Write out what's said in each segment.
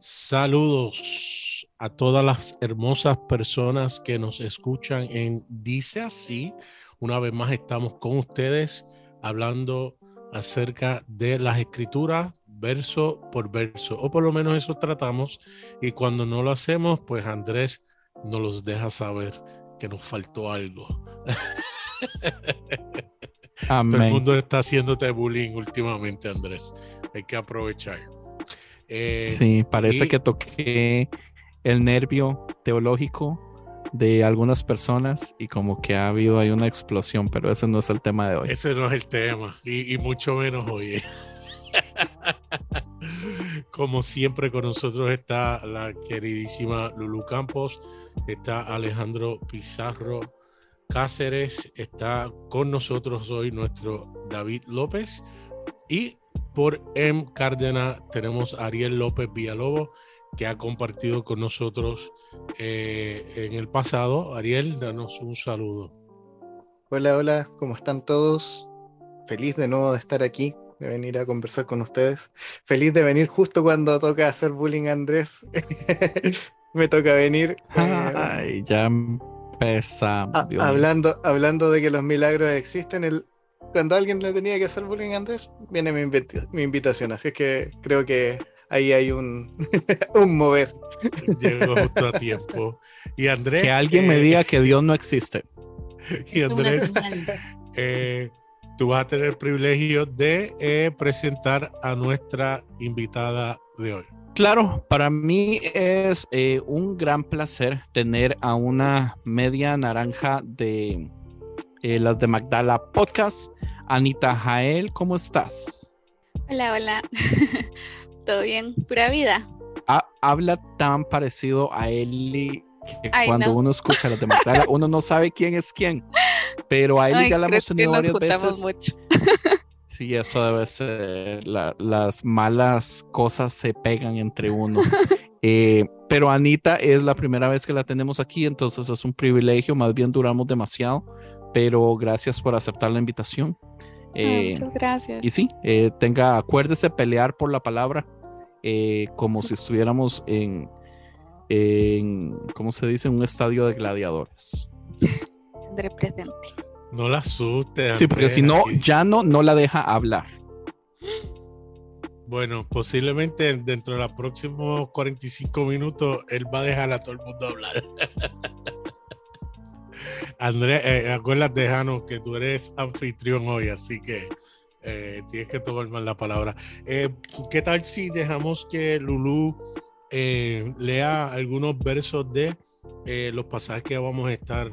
Saludos a todas las hermosas personas que nos escuchan en Dice así. Una vez más estamos con ustedes hablando acerca de las escrituras verso por verso, o por lo menos eso tratamos. Y cuando no lo hacemos, pues Andrés nos los deja saber que nos faltó algo. Todo el mundo está haciéndote bullying últimamente, Andrés. Hay que aprovechar. Eh, sí, parece que toqué el nervio teológico de algunas personas y como que ha habido ahí una explosión, pero ese no es el tema de hoy. Ese no es el tema y, y mucho menos hoy. como siempre con nosotros está la queridísima Lulu Campos, está Alejandro Pizarro Cáceres, está con nosotros hoy nuestro David López y por M. Cárdenas tenemos a Ariel López Villalobos, que ha compartido con nosotros eh, en el pasado. Ariel, danos un saludo. Hola, hola, ¿cómo están todos? Feliz de nuevo de estar aquí, de venir a conversar con ustedes. Feliz de venir justo cuando toca hacer bullying a Andrés. Me toca venir. Eh, Ay, ya empezamos. hablando, hablando de que los milagros existen, el, cuando alguien le tenía que hacer bullying a Andrés, viene mi, invitación. Así es que creo que ahí hay un, un mover. Llegó justo a tiempo. Y Andrés. Que alguien me diga que Dios no existe. Y Andrés, eh, tú vas a tener el privilegio de eh, presentar a nuestra invitada de hoy. Claro, para mí es eh, un gran placer tener a una media naranja de las de Magdala Podcast. Anita Jael, ¿cómo estás? Hola, hola. ¿Todo bien? Pura vida. habla tan parecido a Eli que cuando uno escucha las de Magdala, uno no sabe quién es quién. Pero a Eli ya la hemos tenido varias veces. Mucho. Sí, eso debe ser. las malas cosas se pegan entre uno. Eh, pero Anita es la primera vez que la tenemos aquí, entonces es un privilegio. Más bien duramos demasiado pero gracias por aceptar la invitación. Ah, eh, muchas gracias. Y sí, eh, tenga, acuérdese pelear por la palabra, eh, como si estuviéramos en, en, ¿cómo se dice? un estadio de gladiadores. Tendré presente. No la asuste. Sí, porque si no, ya no, no la deja hablar. Bueno, posiblemente dentro de los próximos 45 minutos él va a dejar a todo el mundo hablar. Andrés, eh, acuérdate, Jano, que tú eres anfitrión hoy, así que eh, tienes que tomar más la palabra. Eh, ¿Qué tal si dejamos que Lulu eh, lea algunos versos de los pasajes que vamos a estar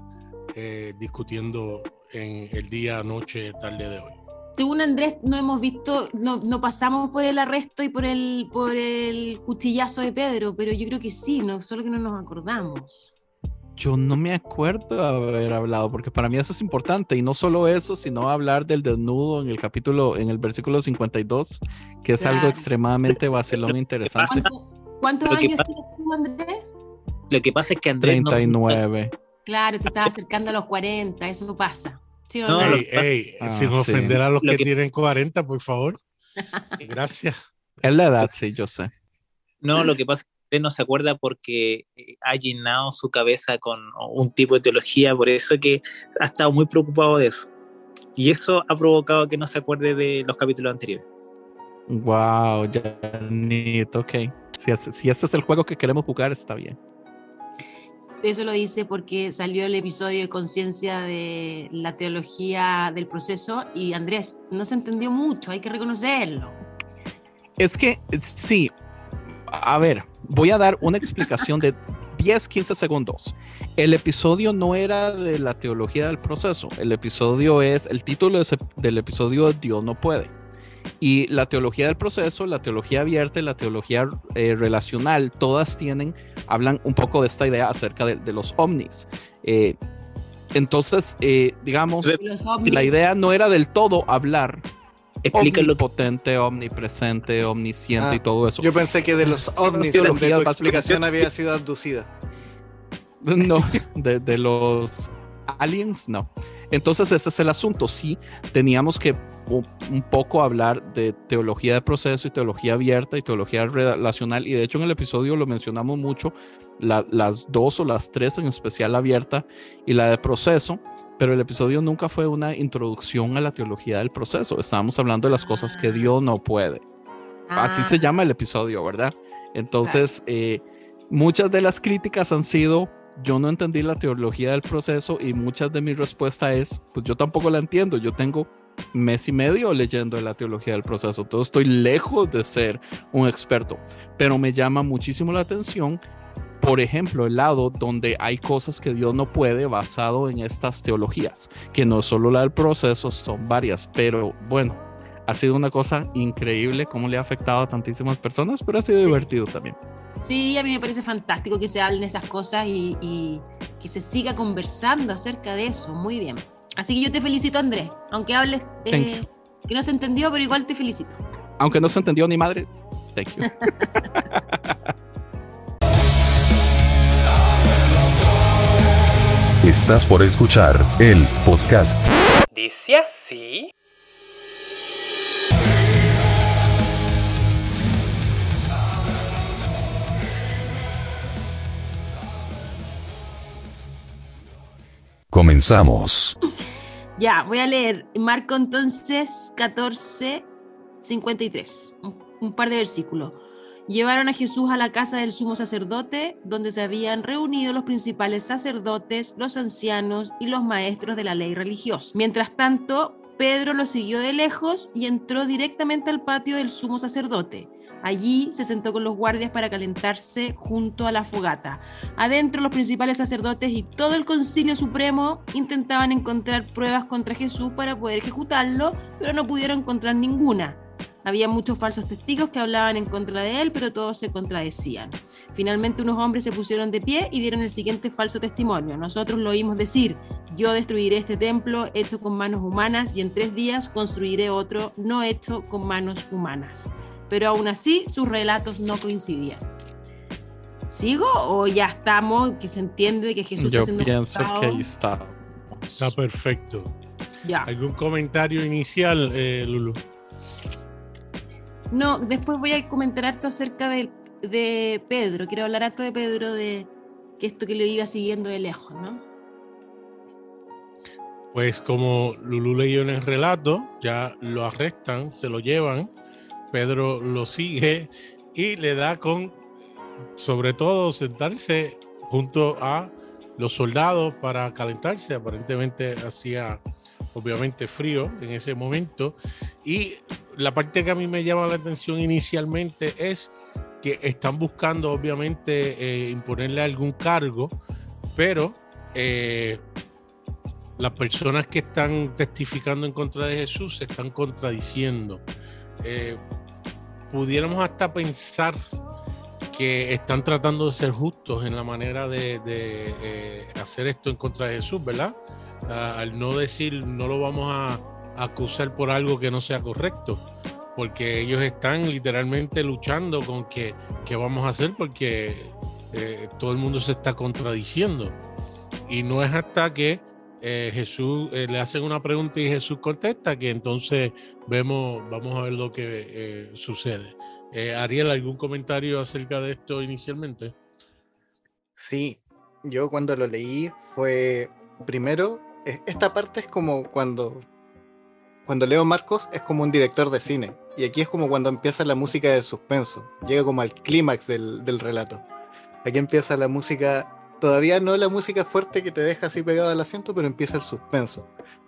discutiendo en el día, noche, tarde de hoy? Según Andrés, no hemos visto, no, no, pasamos por el arresto y por el, por el cuchillazo de Pedro, pero yo creo que sí, no, solo que no nos acordamos. Yo no me acuerdo haber hablado, porque para mí eso es importante, y no solo eso, sino hablar del desnudo en el capítulo, en el versículo 52, que es algo extremadamente vacilón e interesante. ¿Cuántos años tienes tú, Andrés? Lo que pasa es que Andrés. 39. Claro, te estás acercando a los 40, eso no pasa. no, ah, sin ofender a los que, que, tienen 40, por favor. Gracias. Es la edad, sí, yo sé. No, lo que pasa no se acuerda porque eh, ha llenado su cabeza con un tipo de teología, por eso que ha estado muy preocupado de eso. Y eso ha provocado que no se acuerde de los capítulos anteriores. Wow, Janito, ok. Si, si ese es el juego que queremos jugar, está bien. Eso lo dice porque salió el episodio de conciencia de la teología del proceso y Andrés, no se entendió mucho, hay que reconocerlo. Es que sí, a ver, voy a dar una explicación de 10, 15 segundos. El episodio no era de la teología del proceso. El episodio es, el título del episodio es Dios no puede. Y la teología del proceso, la teología abierta y la teología eh, relacional, todas tienen, hablan un poco de esta idea acerca de, los ovnis. Eh, entonces, eh, digamos, la idea no era del todo hablar Explícalo. Omnipotente, omnipresente, omnisciente y ah, todo eso. Yo pensé que de los ovnis donde tu explicación había sido abducida. No, de, de, los aliens no. Entonces ese es el asunto. Sí, teníamos que un, un poco hablar de teología de proceso y teología abierta y teología relacional. Y de hecho en el episodio lo mencionamos mucho, la- las dos o las tres en especial abierta y la de proceso. Pero el episodio nunca fue una introducción a la teología del proceso. Estábamos hablando de las cosas que Dios no puede. Así se Ah, llama el episodio, ¿verdad? Entonces, eh, muchas de las críticas han sido, yo no entendí la teología del proceso y muchas de mi respuesta es, pues yo tampoco la entiendo, yo tengo mes y medio leyendo de la teología del proceso, entonces estoy lejos de ser un experto, pero me llama muchísimo la atención, por ejemplo, el lado donde hay cosas que Dios no puede basado en estas teologías, que no es solo la del proceso, son varias, pero bueno, ha sido una cosa increíble cómo le ha afectado a tantísimas personas, pero ha sido divertido también. Sí, a mí me parece fantástico que se hablen esas cosas y, y que se siga conversando acerca de eso. Muy bien. Así que yo te felicito, Andrés. Aunque hables eh, que no se entendió, pero igual te felicito. Aunque no se entendió ni madre, thank you. Estás por escuchar el podcast Dice así. Comenzamos. Ya, voy a leer Marco entonces 14, 53, un, un par de versículos. Llevaron a Jesús a la casa del sumo sacerdote, donde se habían reunido los principales sacerdotes, los ancianos y los maestros de la ley religiosa. Mientras tanto, Pedro lo siguió de lejos y entró directamente al patio del sumo sacerdote. Allí se sentó con los guardias para calentarse junto a la fogata. Adentro los principales sacerdotes y todo el concilio supremo intentaban encontrar pruebas contra Jesús para poder ejecutarlo, pero no pudieron encontrar ninguna. Había muchos falsos testigos que hablaban en contra de él, pero todos se contradecían. Finalmente unos hombres se pusieron de pie y dieron el siguiente falso testimonio. Nosotros lo oímos decir, yo destruiré este templo hecho con manos humanas y en tres días construiré otro no hecho con manos humanas. Pero aún así sus relatos no coincidían. ¿Sigo o ya estamos, que se entiende que Jesús Yo está siendo pienso juzgado? que ahí está. Está perfecto. Ya. ¿Algún comentario inicial, eh, Lulu? No, después voy a comentar harto acerca de, de Pedro. Quiero hablar harto de Pedro, de que esto que lo iba siguiendo de lejos, ¿no? Pues como Lulu leyó en el relato, ya lo arrestan, se lo llevan, Pedro lo sigue y le da con, sobre todo, sentarse junto a los soldados para calentarse. Aparentemente hacía obviamente frío en ese momento. Y la parte que a mí me llama la atención inicialmente es que están buscando obviamente eh, imponerle algún cargo, pero... eh, las personas que están testificando en contra de Jesús se están contradiciendo. Eh, pudiéramos hasta pensar que están tratando de ser justos en la manera de, de, eh, hacer esto en contra de Jesús, ¿verdad? Ah, al no decir, no lo vamos a, a acusar por algo que no sea correcto, porque ellos están literalmente luchando con que, qué vamos a hacer porque eh, todo el mundo se está contradiciendo. Y no es hasta que eh, Jesús eh, le hacen una pregunta y Jesús contesta, que entonces vemos, vamos a ver lo que sucede. Ariel, ¿algún comentario acerca de esto inicialmente? Sí, yo cuando lo leí fue primero, e- esta parte es como cuando cuando leo Marcos es como un director de cine y aquí es como cuando empieza la música de suspenso, llega como al clímax del, del relato. Aquí empieza la música, todavía no la música fuerte que te deja así pegado al asiento, pero empieza el suspenso,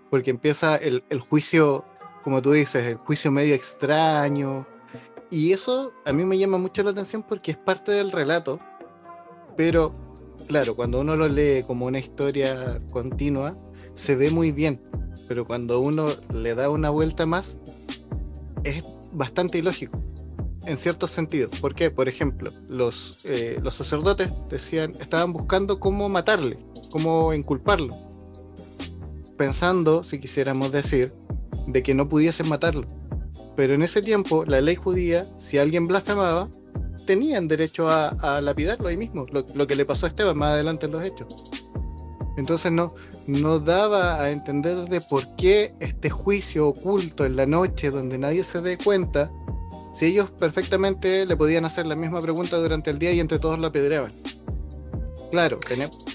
porque empieza el, el juicio, como tú dices, el juicio medio extraño. Y eso a mí me llama mucho la atención porque es parte del relato, pero claro, cuando uno lo lee como una historia continua, se ve muy bien. Pero cuando uno le da una vuelta más, es bastante ilógico. En ciertos sentidos. ¿Por qué? Por ejemplo, los, eh, los sacerdotes decían, estaban buscando cómo matarle, cómo inculparlo. Pensando, si quisiéramos decir, de que no pudiesen matarlo. Pero en ese tiempo, la ley judía, si alguien blasfemaba, tenían derecho a, lapidarlo ahí mismo, lo, lo que le pasó a Esteban más adelante en los hechos. Entonces no, no daba a entender de por qué este juicio oculto en la noche donde nadie se dé cuenta, si ellos perfectamente le podían hacer la misma pregunta durante el día y entre todos lo apedreaban. Claro,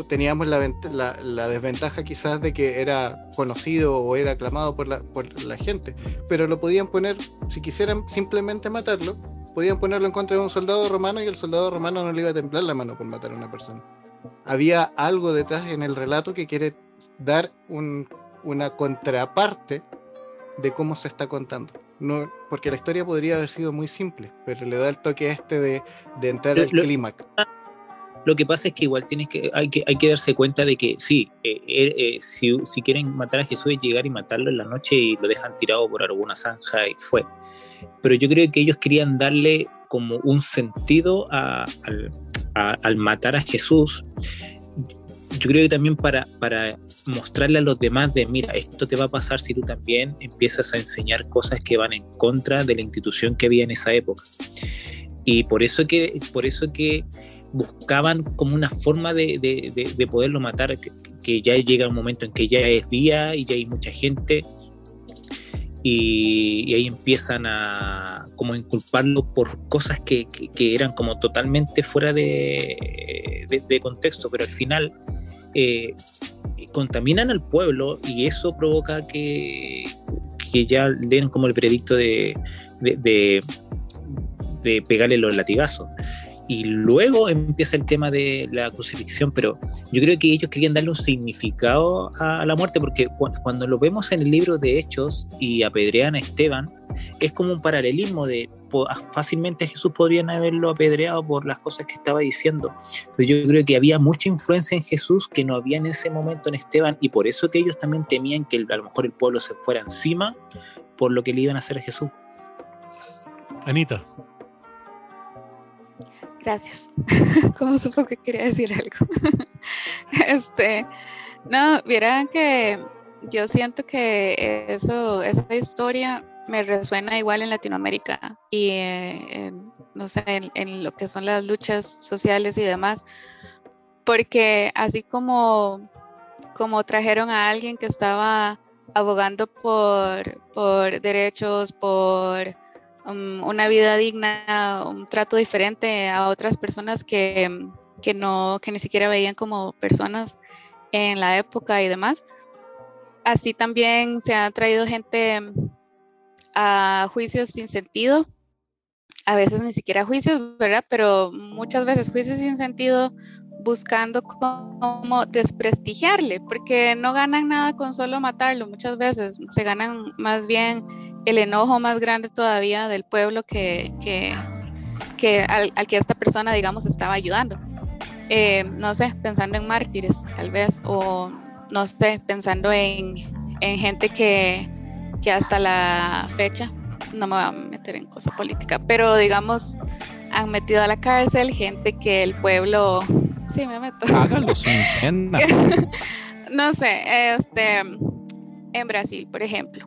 teníamos la, la- la desventaja quizás de que era conocido o era aclamado por la, por la gente, pero lo podían poner, si quisieran simplemente matarlo, podían ponerlo en contra de un soldado romano y el soldado romano no le iba a temblar la mano por matar a una persona. Había algo detrás en el relato que quiere dar un- una contraparte de cómo se está contando. No, porque la historia podría haber sido muy simple, pero le da el toque este de, de entrar Lo- al clímax. Lo que pasa es que igual tienes que, hay que, hay que darse cuenta de que sí, eh, eh, eh, si, si quieren matar a Jesús es llegar y matarlo en la noche y lo dejan tirado por alguna zanja y fue. Pero yo creo que ellos querían darle como un sentido a- al, a- al matar a Jesús. Yo creo que también para, para mostrarle a los demás de, mira, esto te va a pasar si tú también empiezas a enseñar cosas que van en contra de la institución que había en esa época. Y por eso que, por eso que buscaban como una forma de, de- de- de poderlo matar, que, que ya llega un momento en que ya es día y ya hay mucha gente y, ahí empiezan a como inculparlo por cosas que, que- eran como totalmente fuera de, de- contexto, pero al final eh, contaminan al pueblo y eso provoca que, que ya den como el veredicto de- de pegarle los latigazos. Y luego empieza el tema de la crucifixión, pero yo creo que ellos querían darle un significado a la muerte, porque cu- cuando lo vemos en el libro de Hechos y apedrean a Esteban, es como un paralelismo de po- fácilmente Jesús podrían haberlo apedreado por las cosas que estaba diciendo, pero yo creo que había mucha influencia en Jesús que no había en ese momento en Esteban, y por eso que ellos también temían que a lo mejor el pueblo se fuera encima por lo que le iban a hacer a Jesús. Anita, Gracias. Como supo que quería decir algo. este, no, vieran que yo siento que eso, esa historia me resuena igual en Latinoamérica y eh, en, no sé, en, en lo que son las luchas sociales y demás, porque así como, como trajeron a alguien que estaba abogando por, por derechos, por um, una vida digna, un trato diferente a otras personas que, que no, que ni siquiera veían como personas en la época y demás. Así también se ha traído gente a juicios sin sentido, a veces ni siquiera juicios, ¿verdad? Pero muchas veces juicios sin sentido buscando cómo desprestigiarle, porque no ganan nada con solo matarlo, muchas veces se ganan más bien el enojo más grande todavía del pueblo que, que, que al, al, que esta persona, digamos, estaba ayudando. Eh, no sé, pensando en mártires, tal vez, o no sé, pensando en, en gente que, que hasta la fecha, no me voy a meter en cosa política, pero digamos, han metido a la cárcel gente que el pueblo, sí me meto. Hágalo sin pena. no sé, este, en Brasil, por ejemplo,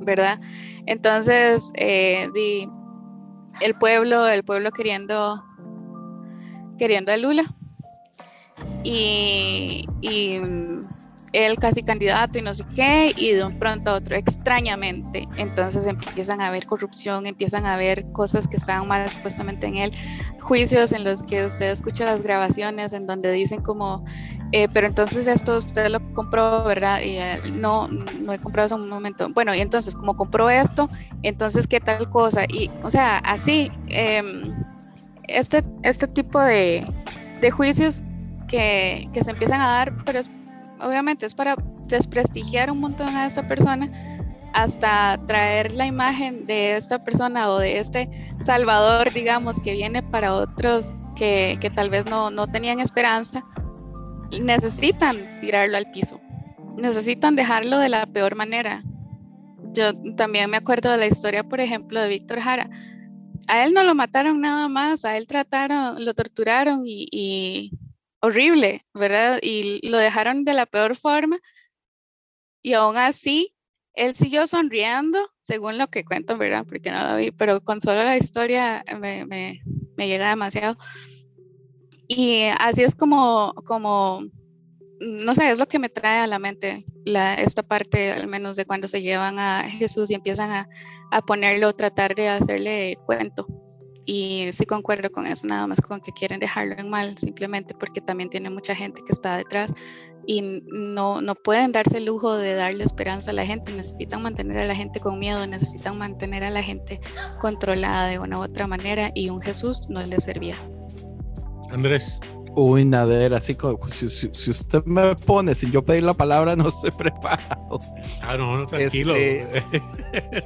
¿verdad? Entonces, eh, di, el pueblo, el pueblo queriendo, queriendo a Lula y, y él casi candidato y no sé qué, y de un pronto a otro extrañamente. Entonces empiezan a haber corrupción, empiezan a haber cosas que estaban mal supuestamente en él, juicios en los que usted escucha las grabaciones en donde dicen como, eh, pero entonces esto usted lo compró, ¿verdad? Y eh, no, no he comprado eso en un momento. Bueno, y entonces como compró esto, entonces qué tal cosa. Y, o sea, así, eh, este, este tipo de, de juicios que, que se empiezan a dar, pero es obviamente es para desprestigiar un montón a esta persona hasta traer la imagen de esta persona o de este salvador, digamos, que viene para otros que, que tal vez no, no, tenían esperanza, necesitan tirarlo al piso, necesitan dejarlo de la peor manera. Yo también me acuerdo de la historia, por ejemplo, de Víctor Jara. A él no lo mataron nada más, a él trataron, lo torturaron y, y horrible, ¿verdad? Y lo dejaron de la peor forma. Y aún así, él siguió sonriendo, según lo que cuentan, ¿verdad? Porque no lo vi, pero con solo la historia me, me, me llega demasiado. Y así es como, como no sé, es lo que me trae a la mente esta parte, al menos de cuando se llevan a Jesús y empiezan a, a ponerlo, tratar de hacerle cuento. Y sí concuerdo con eso, nada más con que quieren dejarlo en mal, simplemente porque también tiene mucha gente que está detrás y no, no pueden darse el lujo de darle esperanza a la gente, necesitan mantener a la gente con miedo, necesitan mantener a la gente controlada de una u otra manera y un Jesús no les servía. Andrés. Uy, Nader, así como si, si- si usted me pone sin yo pedir la palabra, no estoy preparado. Ah, no, no, tranquilo. Este-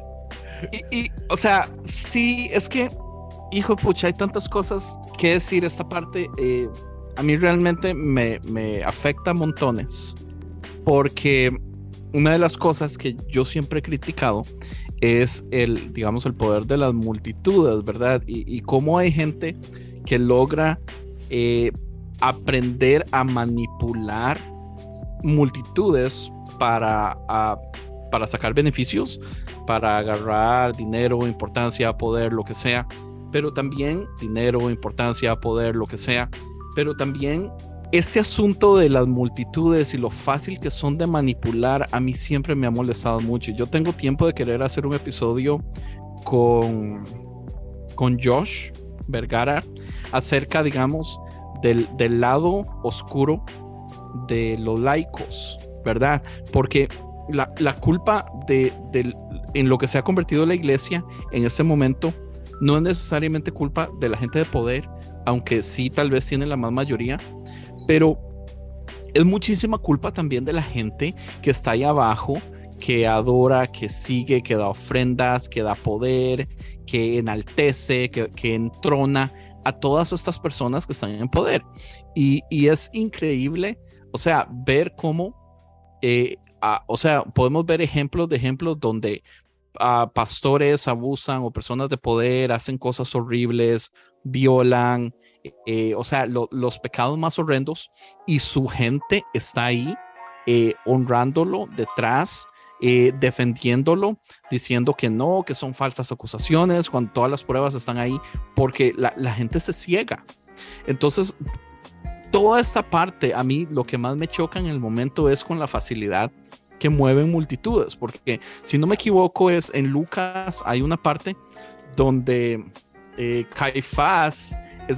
Y, y, o sea, sí, es que, hijo pucha, hay tantas cosas que decir esta parte. eh, a mí realmente me, me afecta montones, porque una de las cosas que yo siempre he criticado es el, digamos, el poder de las multitudes, ¿verdad? Y, cómo hay gente que logra eh, aprender a manipular multitudes para, para sacar beneficios, para agarrar dinero, importancia, poder, lo que sea, pero también dinero, importancia, poder, lo que sea, pero también este asunto de las multitudes y lo fácil que son de manipular, a mí siempre me ha molestado mucho. Yo tengo tiempo de querer hacer un episodio con, con Josh Vergara acerca, digamos, del, del lado oscuro de los laicos, ¿verdad? Porque la, la culpa de, del- en lo que se ha convertido la iglesia en este momento no es necesariamente culpa de la gente de poder, aunque sí tal vez tiene la más mayoría, pero es muchísima culpa también de la gente que está ahí abajo, que adora, que sigue, que da ofrendas, que da poder, que enaltece, que, que entrona a todas estas personas que están en poder. Y, es increíble, o sea, ver cómo, eh, o sea, podemos ver ejemplos de ejemplos donde pastores abusan o personas de poder hacen cosas horribles, violan, eh, o sea, lo- los pecados más horrendos y su gente está ahí eh, honrándolo detrás, eh, defendiéndolo, diciendo que no, que son falsas acusaciones, cuando todas las pruebas están ahí, porque la gente se ciega. Entonces, toda esta parte, a mí lo que más me choca en el momento es con la facilidad que mueven multitudes, porque si no me equivoco es en Lucas hay una parte donde eh, Caifás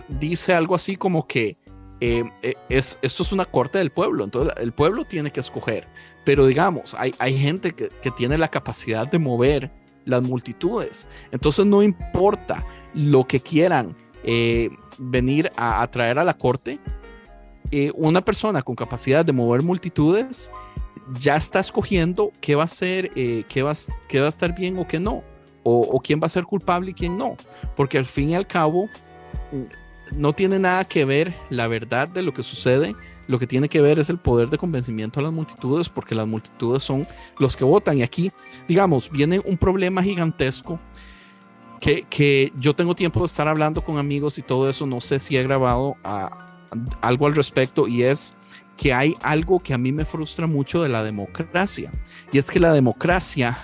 dice algo así como que eh, eh, es, esto es una corte del pueblo, entonces el pueblo tiene que escoger, pero digamos, hay, hay gente que, que tiene la capacidad de mover las multitudes, entonces no importa lo que quieran eh, venir a, a traer a la corte, una persona con capacidad de mover multitudes ya está escogiendo qué va a ser, eh, qué, va, qué va a estar bien o qué no, o, o quién va a ser culpable y quién no, porque al fin y al cabo mm, no tiene nada que ver la verdad de lo que sucede, lo que tiene que ver es el poder de convencimiento a las multitudes, porque las multitudes son los que votan. Y aquí, digamos, viene un problema gigantesco que, que yo tengo tiempo de estar hablando con amigos y todo eso, no sé si he grabado ah, algo al respecto, y es que hay algo que a mí me frustra mucho de la democracia, y es que la democracia,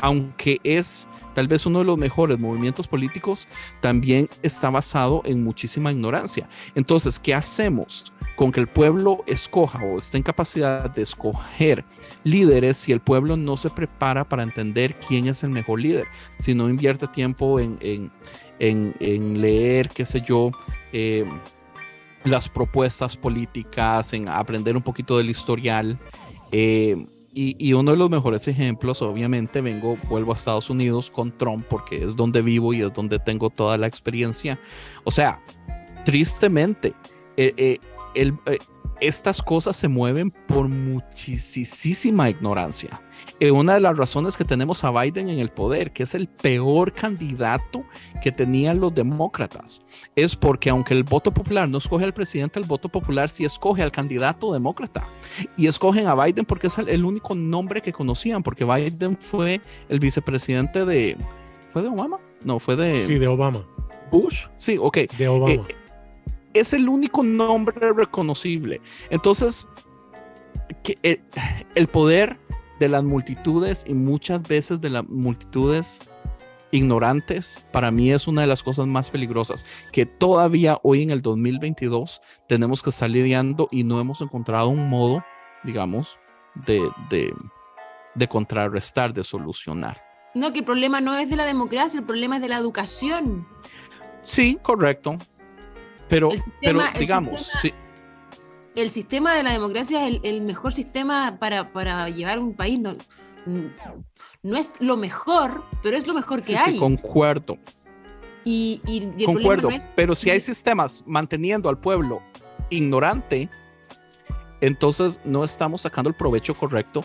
aunque es tal vez uno de los mejores movimientos políticos, también está basado en muchísima ignorancia. Entonces, ¿qué hacemos con que el pueblo escoja o esté en capacidad de escoger líderes si el pueblo no se prepara para entender quién es el mejor líder? Si no invierte tiempo en, en, en- leer, qué sé yo, eh, las propuestas políticas, en aprender un poquito del historial. eh, y, y uno de los mejores ejemplos, obviamente, vengo, vuelvo a Estados Unidos con Trump porque es donde vivo y es donde tengo toda la experiencia. O sea, tristemente, eh, eh, el- estas cosas se mueven por muchísima ignorancia. Eh, una de las razones que tenemos a Biden en el poder, que es el peor candidato que tenían los demócratas, es porque aunque el voto popular no escoge al presidente, el voto popular sí escoge al candidato demócrata. Y escogen a Biden porque es el, el único nombre que conocían, porque Biden fue el vicepresidente de... ¿Fue de Obama? No, fue de Sí, de Obama. Bush. Sí, ok. De Obama. Eh, es el único nombre reconocible. Entonces, que el, el poder de las multitudes y muchas veces de las multitudes ignorantes, para mí es una de las cosas más peligrosas que todavía hoy en el 2022 tenemos que estar lidiando y no hemos encontrado un modo, digamos, de, de, de contrarrestar, de solucionar. No, que el problema no es de la democracia, el problema es de la educación. Sí, correcto. Pero, El sistema- pero el digamos, sistema- sí, El sistema de la democracia es el, el mejor sistema para, para llevar un país. No, no es lo mejor, pero es lo mejor que sí, hay. sí, concuerdo. y, y- el Concuerdo, no es- pero si hay sistemas manteniendo al pueblo ignorante, entonces no estamos sacando el provecho correcto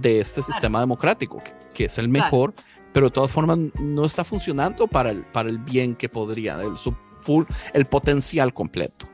de este sistema democrático, que, que es el Claro. mejor, pero de todas formas no está funcionando para el, para el bien que podría, el, su full, el potencial completo.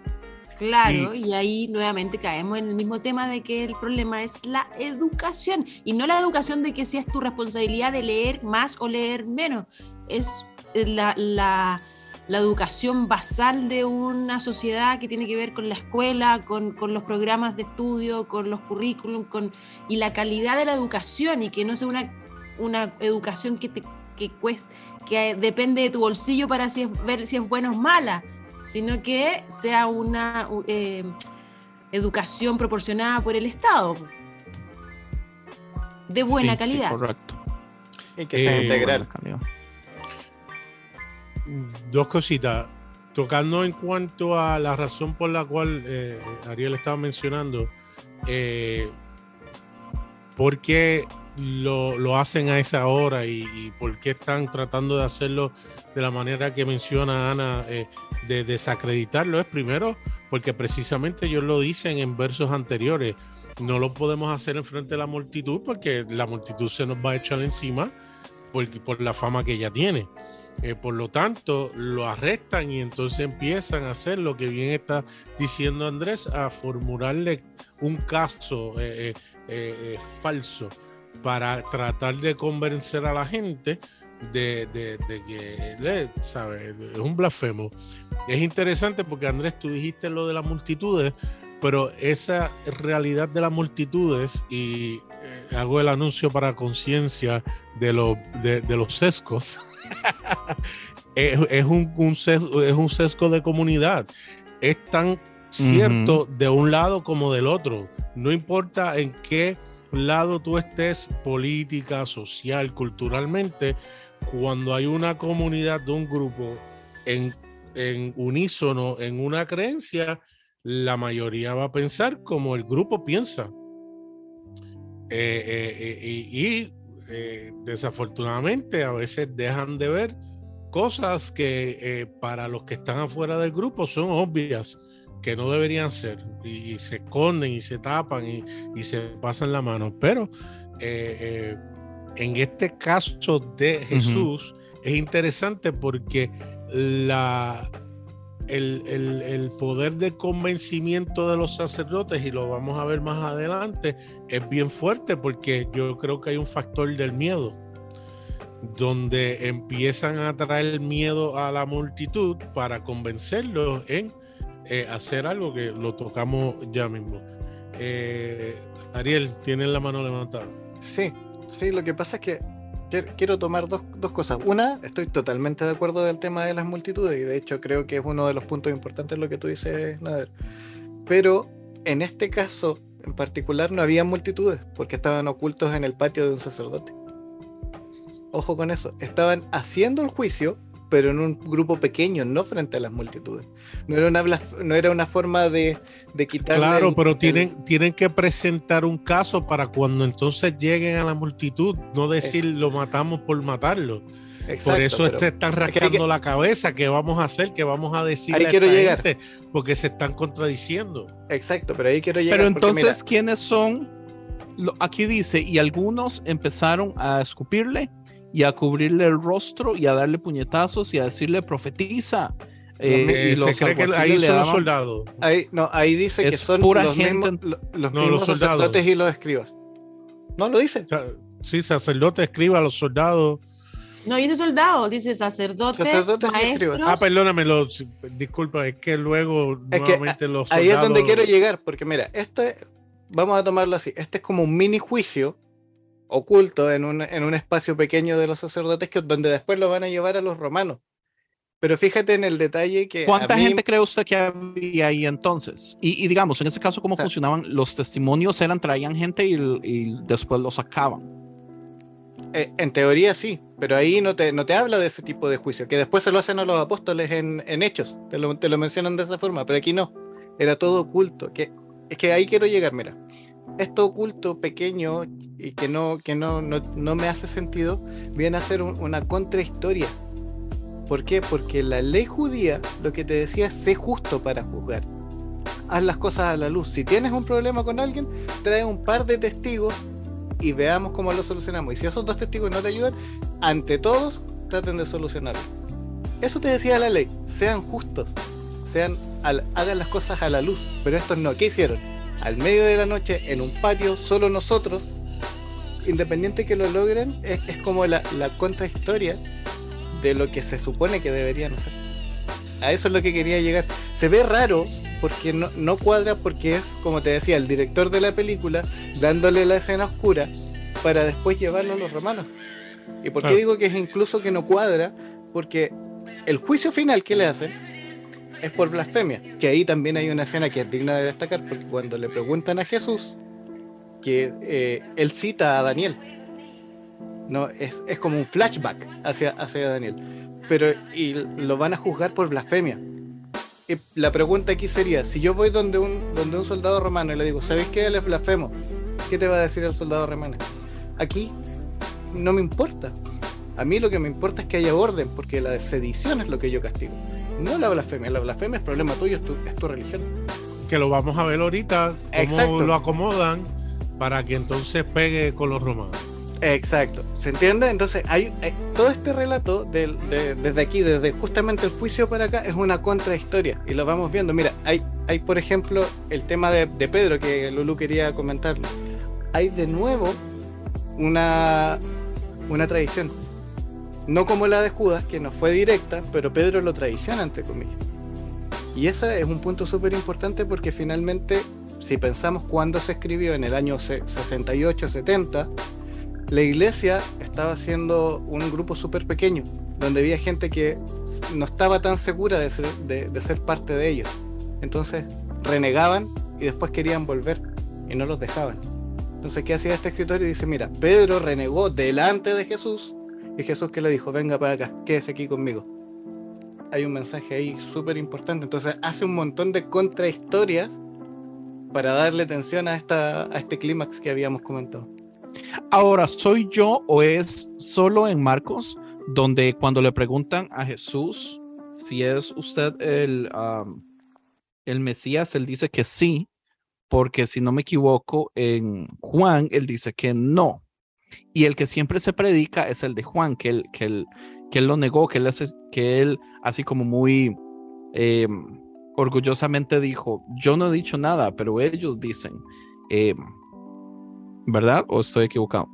Claro, y, ahí nuevamente caemos en el mismo tema de que el problema es la educación y no la educación de que sea tu responsabilidad de leer más o leer menos, es eh, la, la- la educación basal de una sociedad que tiene que ver con la escuela, con, con los programas de estudio, con los currículum, con, y la calidad de la educación y que no sea una, una educación que te que cueste, que depende de tu bolsillo para si es- ver si es buena o mala sino que sea una eh, educación proporcionada por el Estado de buena Sí, sí, calidad. correcto. Y que sea Eh, integral. Dos cositas. Tocando en cuanto a la razón por la cual eh, Ariel estaba mencionando, eh, ¿por qué lo, hacen a esa hora y, y por qué están tratando de hacerlo de la manera que menciona Ana, eh, de desacreditarlo? Es primero porque precisamente ellos lo dicen en versos anteriores. No lo podemos hacer en frente de la multitud porque la multitud se nos va a echar encima por, la fama que ella tiene. Eh, por lo tanto, lo arrestan y entonces empiezan a hacer lo que bien está diciendo Andrés, a formularle un caso eh, falso para tratar de convencer a la gente de, de- de que es un blasfemo. Es interesante porque Andrés, tú dijiste lo de las multitudes, pero esa realidad de las multitudes, y eh, hago el anuncio para conciencia de, los de, de los sesgos, es, es un, un sesgo, es un sesgo de comunidad. Es tan cierto de un lado como del otro. No importa en qué lado tú estés, política, social, culturalmente, cuando hay una comunidad de un grupo en, en unísono en una creencia, la mayoría va a pensar como el grupo piensa. Eh, eh, eh, y desafortunadamente a veces dejan de ver cosas que para los que están afuera del grupo son obvias, que no deberían ser, y, y se esconden y se tapan y, y se pasan la mano. Pero eh, eh, en este caso de Jesús es interesante porque la, el, el- el poder de convencimiento de los sacerdotes, y lo vamos a ver más adelante, es bien fuerte porque yo creo que hay un factor del miedo, donde empiezan a traer miedo a la multitud para convencerlos en eh, hacer algo que lo tocamos ya mismo. Eh, Ariel, tienes la mano levantada. Sí, sí, lo que pasa es que quiero tomar dos, dos cosas. Una, estoy totalmente de acuerdo del tema de las multitudes y de hecho creo que es uno de los puntos importantes lo que tú dices, Nader. Pero en este caso en particular no había multitudes porque estaban ocultos en el patio de un sacerdote. Ojo con eso, estaban haciendo el juicio, pero en un grupo pequeño, no frente a las multitudes. No era una, no era una forma de, de quitarle. Claro, el- pero el- tienen, tienen que presentar un caso para cuando entonces lleguen a la multitud, no decir lo matamos por matarlo. Exacto, por eso pero- se están es que hay rascando que- la cabeza, ¿qué vamos a hacer? ¿Qué vamos a decir? Ahí a quiero esta llegar. gente? Porque se están contradiciendo. Exacto, pero ahí quiero llegar. Pero porque mira, entonces, ¿quiénes son? Aquí dice, y algunos empezaron a escupirle y a cubrirle el rostro y a darle puñetazos y a decirle profetiza. Eh, Eh, y los se cree que ahí son los soldados. Ahí, no, ahí dice que Es son pura los gente- mismos, lo- los No, mismos los soldados. sacerdotes y los escribas. No lo dice. Sí, sacerdote escriba a los soldados. No dice soldado, dice sacerdotes, Sacerdotes maestros. Ah, perdóname, los, disculpa, es que luego Es que nuevamente los Ahí es donde soldados- quiero llegar, porque mira, esto es, vamos a tomarlo así, este es como un mini juicio oculto en un, en un espacio pequeño de los sacerdotes que, donde después lo van a llevar a los romanos. Pero fíjate en el detalle que... ¿Cuánta mí- gente cree usted que había ahí entonces? Y, y digamos, en ese caso, ¿cómo O sea- funcionaban? Los testimonios eran, traían gente y, y después los sacaban. Eh, en teoría sí, pero ahí no te, no te habla de ese tipo de juicio, que después se lo hacen a los apóstoles en, en hechos, te lo, te lo mencionan de esa forma, pero aquí no, era todo oculto, que, es que ahí quiero llegar, mira, esto oculto, pequeño y que no, que no, no, no me hace sentido, viene a ser un- una contrahistoria. ¿Por qué? Porque la ley judía lo que te decía es sé justo para juzgar. Haz las cosas a la luz. Si tienes un problema con alguien, trae un par de testigos y veamos cómo lo solucionamos. Y si esos dos testigos no te ayudan, ante todos traten de solucionarlo. Eso te decía la ley, sean justos, sean al- hagan las cosas a la luz. Pero estos no, ¿qué hicieron? Al medio de la noche, en un patio, solo nosotros, independiente que lo logren, es, es como la, la contrahistoria de lo que se supone que deberían hacer. A eso es lo que quería llegar. Se ve raro porque no, no cuadra porque es, como te decía, el director de la película dándole la escena oscura para después llevarlo a los romanos. ¿Y por qué digo que es incluso que no cuadra? Porque el juicio final que le hacen es por blasfemia. Que ahí también hay una escena que es digna de destacar porque cuando le preguntan a Jesús, que eh, él cita a Daniel. No, es, es como un flashback hacia, hacia Daniel. Pero y lo van a juzgar por blasfemia. Y la pregunta aquí sería, si yo voy donde un, donde un soldado romano y le digo, ¿sabéis que él es blasfemo? ¿Qué te va a decir el soldado romano? Aquí no me importa. A mí lo que me importa es que haya orden, porque la sedición es lo que yo castigo. No la blasfemia. La blasfemia es problema tuyo, es tu, es tu religión. Que lo vamos a ver ahorita, cómo Exacto. lo acomodan para que entonces pegue con los romanos. Exacto, ¿se entiende? Entonces, hay, hay- todo este relato del- de- desde aquí, desde justamente el juicio para acá, es una contrahistoria y lo vamos viendo. Mira, hay, hay por ejemplo, el tema de, de Pedro que Lulu quería comentarlo. Hay de nuevo una, una tradición. No como la de Judas, que no fue directa, pero Pedro lo traiciona, entre comillas. Y ese es un punto súper importante porque finalmente, si pensamos cuándo se escribió, en el año se- 68, 70, la iglesia estaba siendo un grupo súper pequeño, donde había gente que no estaba tan segura de ser, de ser parte de ellos. Entonces renegaban y después querían volver y no los dejaban. Entonces, ¿qué hacía este escritor? Y dice, mira, Pedro renegó delante de Jesús y Jesús que le dijo, venga para acá, quédese aquí conmigo. Hay un mensaje ahí súper importante. Entonces hace un montón de contrahistorias para darle atención a, esta, a este clímax que habíamos comentado. Ahora, ¿soy yo o es solo en Marcos donde cuando le preguntan a Jesús si es usted el, el Mesías, él dice que sí, porque si no me equivoco, en Juan, él dice que no. Y el que siempre se predica es el de Juan, que él, que él, que él lo negó, que él, hace- que él así como muy em, orgullosamente dijo, yo no he dicho nada, pero ellos dicen, em, ¿verdad? ¿O estoy equivocado?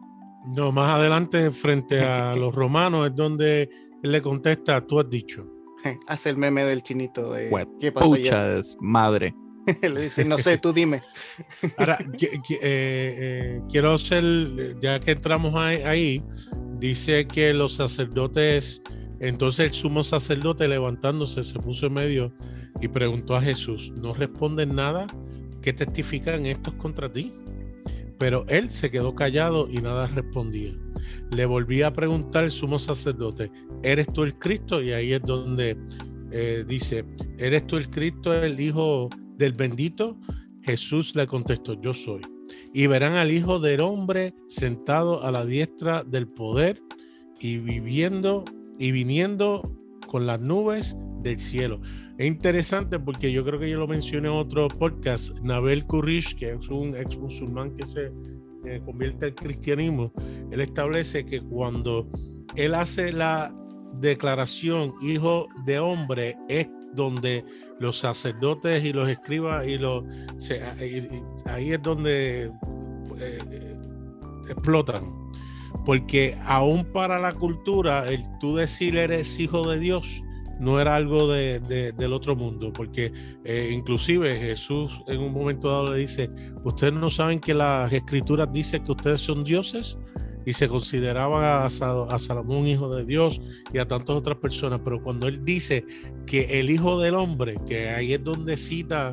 No, más adelante, frente a los romanos, es donde él le contesta, tú has dicho. Hace el meme del chinito de ¿qué pasó ayer? Pucha, es madre. Le dice, no sé, tú dime. Ahora, eh, eh, quiero hacer, ya que entramos ahí, dice que los sacerdotes, entonces el sumo sacerdote levantándose se puso en medio y preguntó a Jesús, ¿no responden nada? ¿Qué testifican estos contra ti? Pero él se quedó callado y nada respondía. Le volví a preguntar el sumo sacerdote, ¿eres tú el Cristo? Y ahí es donde eh, dice, ¿eres tú el Cristo, el Hijo del bendito? Jesús le contestó, yo soy. Y verán al Hijo del Hombre sentado a la diestra del poder y viviendo y viniendo con las nubes del cielo. Es interesante porque yo creo que yo lo mencioné en otro podcast, Nabel Kurish, que es un ex musulmán que se convierte al cristianismo, él establece que cuando él hace la declaración hijo de hombre es donde los sacerdotes y los escribas y los se- ahí es donde eh, explotan. Porque aún para la cultura el tú decir eres hijo de Dios no era algo de- del otro mundo. Porque eh, inclusive Jesús en un momento dado le dice ustedes no saben que las escrituras dicen que ustedes son dioses y se consideraba a, Sa- a Salomón hijo de Dios y a tantas otras personas, pero cuando él dice que el hijo del hombre, que ahí es donde cita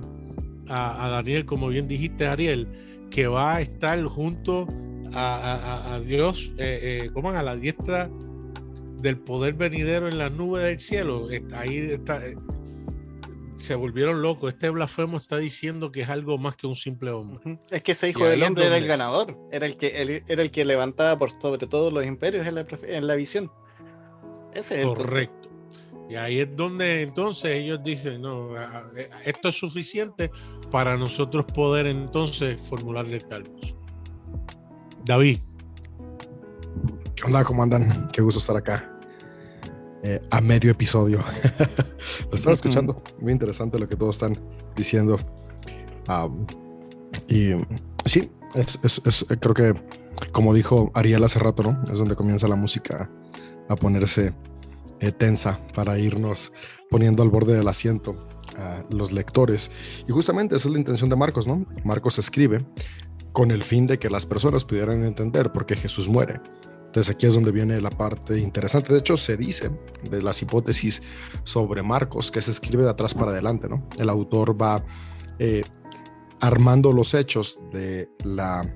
a, Daniel, como bien dijiste, Ariel, que va a estar junto a, Dios, eh, eh, ¿cómo es? a la diestra del poder venidero en la nube del cielo. Está- Ahí está, eh, se volvieron locos. Este blasfemo está diciendo que es algo más que un simple hombre. Es que ese hijo del hombre era el ganador, era el que el- era el que levantaba por sobre todos los imperios en la, profe- en la visión. Ese es el. Correcto. Y ahí es donde entonces ellos dicen, no, esto es suficiente para nosotros poder entonces formularle cargos. David, ¿Qué onda? ¿Cómo andan? Qué gusto estar acá. Eh, a medio episodio. Lo estaba escuchando. Muy interesante lo que todos están diciendo. Y sí, es, es- es- creo que como dijo Ariel hace rato, ¿no? Es donde comienza la música a ponerse eh, tensa para irnos poniendo al borde del asiento a los lectores. Y justamente esa es la intención de Marcos, ¿no? Marcos escribe con el fin de que las personas pudieran entender por qué Jesús muere. Entonces aquí es donde viene la parte interesante. De hecho, se dice de las hipótesis sobre Marcos que se escribe de atrás para adelante, ¿no? El autor va eh, armando los hechos de la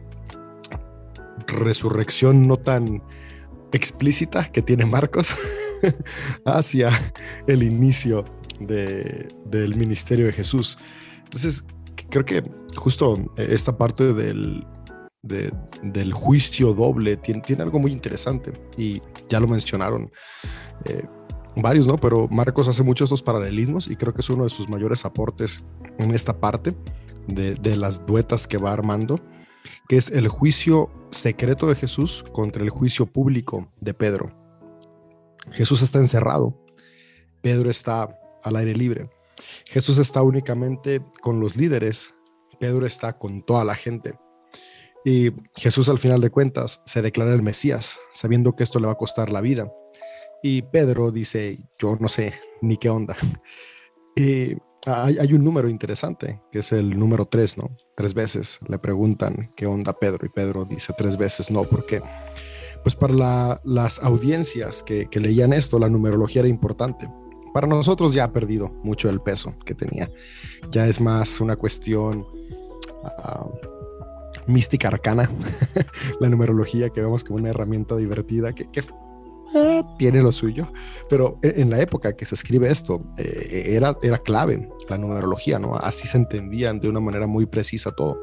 resurrección no tan explícita que tiene Marcos hacia el inicio de- del ministerio de Jesús. Entonces, creo que justo esta parte del, de- del juicio doble tiene, algo muy interesante y ya lo mencionaron eh, varios, ¿no? Pero Marcos hace muchos estos paralelismos y creo que es uno de sus mayores aportes en esta parte de las duetas que va armando, que es el juicio secreto de Jesús contra el juicio público de Pedro. Jesús está encerrado, Pedro está al aire libre. Jesús está únicamente con los líderes, Pedro está con toda la gente. Y Jesús al final de cuentas se declara el Mesías, sabiendo que esto le va a costar la vida. Y Pedro dice, yo no sé ni qué onda. Y hay, un número interesante, que es el número tres, ¿no? Tres veces le preguntan qué onda Pedro y Pedro dice tres veces no, porque pues para la- las audiencias que, que leían esto, la numerología era importante. Para nosotros ya ha perdido mucho el peso que tenía. Ya es más una cuestión ah, mística arcana, la numerología que vemos como una herramienta divertida que, eh, tiene lo suyo, pero e- en la época que se escribe esto eh, era, era clave la numerología, ¿no? Así se entendían de una manera muy precisa todo.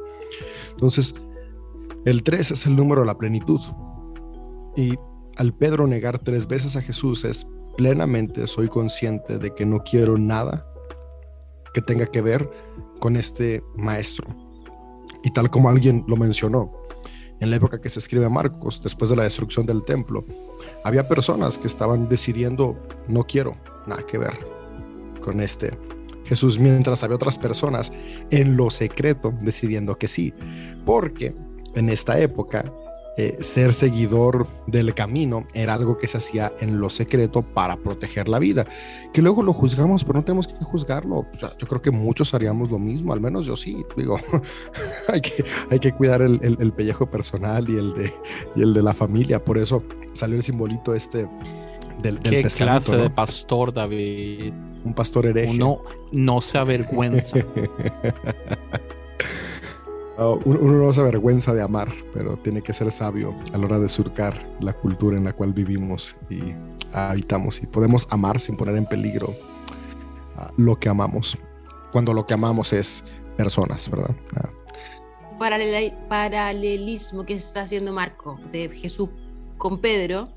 Entonces, el 3 es el número de la plenitud. Y al Pedro negar tres veces a Jesús es plenamente soy consciente de que no quiero nada que tenga que ver con este maestro. Y tal como alguien lo mencionó, en la época que se escribe Marcos, después de la destrucción del templo, había personas que estaban decidiendo no quiero nada que ver con este Jesús, mientras había otras personas en lo secreto decidiendo que sí, porque en esta época eh, ser seguidor del camino era algo que se hacía en lo secreto para proteger la vida. Que luego lo juzgamos, pero no tenemos que juzgarlo. O sea, yo creo que muchos haríamos lo mismo, al menos yo sí. Digo, hay, que, hay que cuidar el, el- el pellejo personal y el, de, y el de la familia. Por eso salió el simbolito este del, del ¿Qué clase ¿no? de pastor, David? Un pastor hereje. Uno no se avergüenza. Oh, uno, no se avergüenza de amar, pero tiene que ser sabio a la hora de surcar la cultura en la cual vivimos y habitamos. Y podemos amar sin poner en peligro ah, lo que amamos. Cuando lo que amamos es personas, ¿verdad? Ah, Paralel- paralelismo que está haciendo Marco de Jesús con Pedro,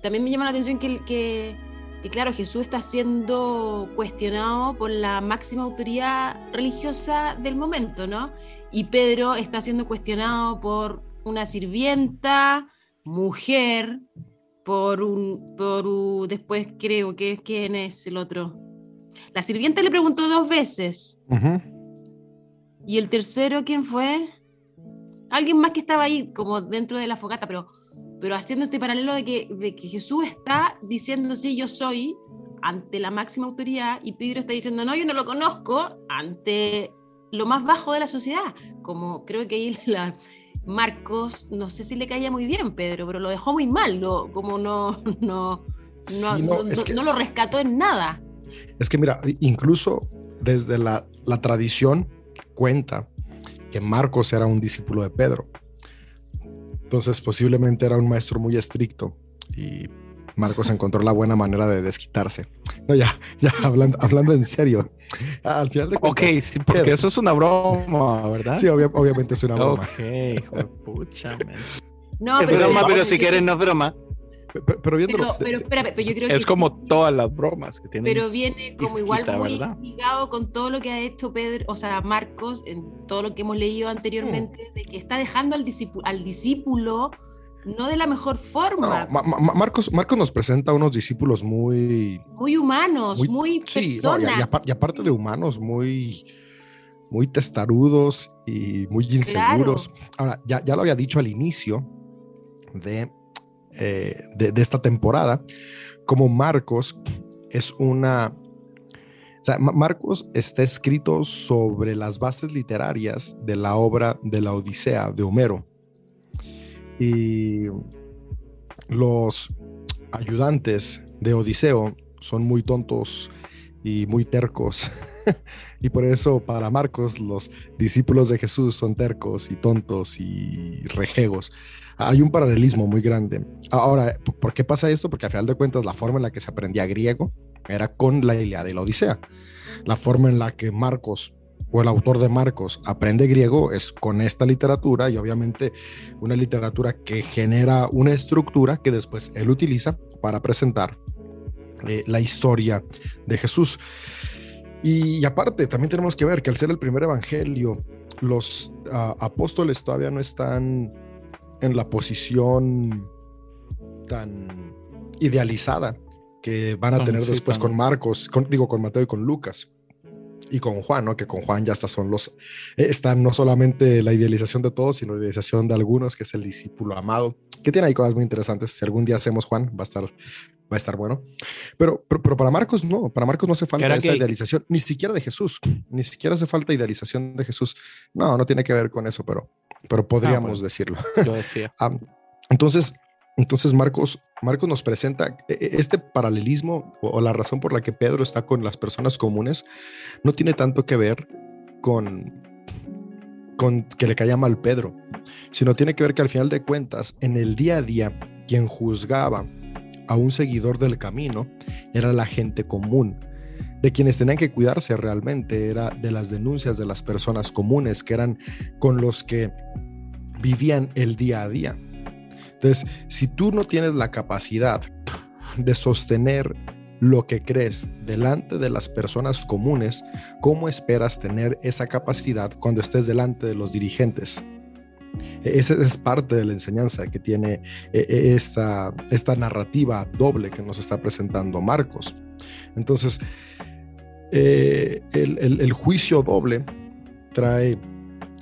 también me llama la atención que, que, que, claro, Jesús está siendo cuestionado por la máxima autoridad religiosa del momento, ¿no? Y Pedro está siendo cuestionado por una sirvienta, mujer, por un, por un- después creo que es quién es el otro. La sirvienta le preguntó dos veces. ¿Y el tercero quién fue? Alguien más que estaba ahí, como dentro de la fogata, pero, pero haciendo este paralelo de que, de que Jesús está diciendo, sí, yo soy, ante la máxima autoridad, y Pedro está diciendo, no, yo no lo conozco, ante lo más bajo de la sociedad. Como creo que ahí la, Marcos, no sé si le caía muy bien, Pedro, pero lo dejó muy mal, no, como no, no, Sí, no, no, no- que- no lo rescató en nada. Es que mira, incluso desde la, la tradición cuenta que Marcos era un discípulo de Pedro. Entonces posiblemente era un maestro muy estricto y Marcos encontró la buena manera de desquitarse. No, ya, ya hablando, hablando en serio. Al final de Ok, cuentas, sí, porque Pedro- eso es una broma, ¿verdad? Sí, obvia- obviamente es una broma. Ok, hijo de pucha, man. No, es pero, broma, pero pero si quieren no es broma. Pero, pero viéndolo, Pero, pero espérame, pero yo creo que Es como sí, todas las bromas que tienen. pero viene como igual Izquita, muy ¿verdad? ligado con todo lo que ha hecho Pedro, o sea, Marcos, en todo lo que hemos leído anteriormente, Mm. de que está dejando al discípulo, al discípulo no de la mejor no, forma, Ma- Ma- Marcos, Marcos nos presenta a unos discípulos muy, muy humanos, Muy- muy, Sí, no, y, personas. y apar- y aparte de humanos, muy, muy testarudos y muy inseguros. Ahora, ya, ya lo había dicho al inicio de, eh, de, esta temporada, como Marcos es una... Marcos está escrito sobre las bases literarias de la obra de la Odisea de Homero. Y los ayudantes de Odiseo son muy tontos y muy tercos. y por eso para Marcos los discípulos de Jesús son tercos y tontos y rejegos. Hay un paralelismo muy grande. Ahora, ¿por qué pasa esto? Porque a final de cuentas la forma en la que se aprendía griego era con la Ilíada y la Odisea. La forma en la que Marcos o el autor de Marcos aprende griego es con esta literatura y obviamente una literatura que genera una estructura que después él utiliza para presentar eh, la historia de Jesús. Y, aparte, también tenemos que ver que al ser el primer evangelio, los ah, apóstoles todavía no están en la posición tan idealizada que van a tener sí, después con Marcos, con- digo, con Mateo y con Lucas. Y con Juan, ¿no? Que con Juan ya hasta son los, eh, están no solamente la idealización de todos, sino la idealización de algunos, que es el discípulo amado, que tiene ahí cosas muy interesantes. Si algún día hacemos Juan, va a estar, va a estar bueno. Pero, pero, pero para Marcos no, para Marcos no hace falta esa que- idealización, ni siquiera de Jesús, ni siquiera hace falta idealización de Jesús. No, no tiene que ver con eso, pero, pero podríamos bueno. decirlo. Yo decía. Ah, entonces, entonces Marcos, Marcos nos presenta e- e- este paralelismo o, la razón por la que Pedro está con las personas comunes no tiene tanto que ver con, con que le caía mal Pedro, sino tiene que ver que al final de cuentas, en el día a día, quien juzgaba a un seguidor del camino era la gente común. De quienes tenían que cuidarse realmente era de las denuncias de las personas comunes, que eran con los que vivían el día a día. Entonces, si tú no tienes la capacidad de sostener lo que crees delante de las personas comunes, ¿cómo esperas tener esa capacidad cuando estés delante de los dirigentes? Esa es parte de la enseñanza que tiene eh, eh, esta, esta narrativa doble que nos está presentando Marcos. Entonces, eh, el, juicio doble trae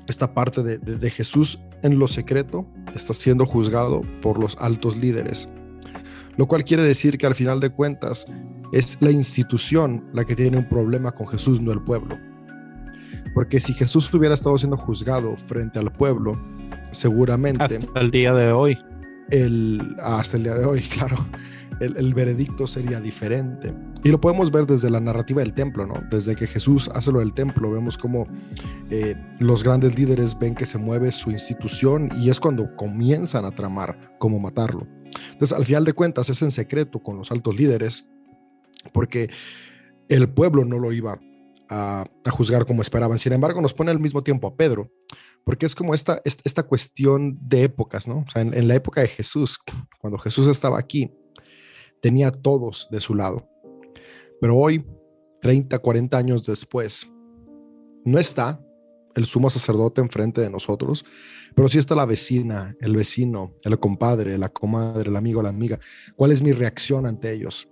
esta parte de Jesús en lo secreto, está siendo juzgado por los altos líderes, lo cual quiere decir que al final de cuentas es la institución la que tiene un problema con Jesús, no el pueblo. Porque si Jesús hubiera estado siendo juzgado frente al pueblo, seguramente Hasta el día de hoy. el, hasta el día de hoy, claro, el, el veredicto sería diferente. Y lo podemos ver desde la narrativa del templo, ¿no? Desde que Jesús hace lo del templo, vemos como eh, los grandes líderes ven que se mueve su institución y es cuando comienzan a tramar cómo matarlo. Entonces, al final de cuentas, es en secreto con los altos líderes, porque el pueblo no lo iba a, a juzgar como esperaban. Sin embargo, nos pone al mismo tiempo a Pedro, porque es como esta, es- esta cuestión de épocas, ¿no? O sea, en la época de Jesús, cuando Jesús estaba aquí, tenía a todos de su lado. Pero hoy, 30, 40 años después, no está el sumo sacerdote enfrente de nosotros, pero sí está la vecina, el vecino, el compadre, la comadre, el amigo, la amiga. ¿Cuál es mi reacción ante ellos?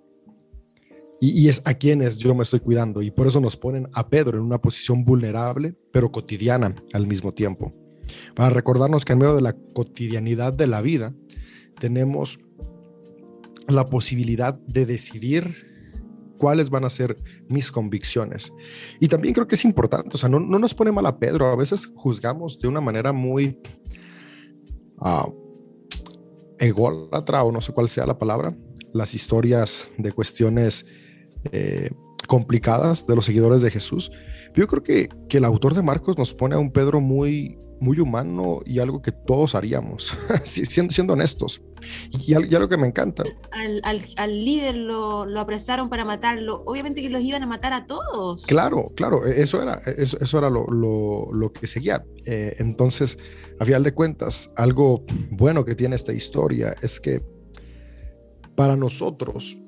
Y, y es a quienes yo me estoy cuidando. Y por eso nos ponen a Pedro en una posición vulnerable, pero cotidiana al mismo tiempo. Para recordarnos que en medio de la cotidianidad de la vida tenemos la posibilidad de decidir cuáles van a ser mis convicciones. Y también creo que es importante, o sea, no, no nos pone mal a Pedro, a veces juzgamos de una manera muy, ah, ególatra o no sé cuál sea la palabra, las historias de cuestiones eh, complicadas de los seguidores de Jesús. Yo creo que, que el autor de Marcos nos pone a un Pedro muy, muy humano y algo que todos haríamos, siendo, siendo honestos. Y, y algo que me encanta, Al, al- al líder lo, lo apresaron para matarlo. Obviamente que los iban a matar a todos. Claro, claro, e- eso era, eso, eso era lo, lo- lo que seguía. Eh, entonces, a final de cuentas, algo bueno que tiene esta historia es que para nosotros,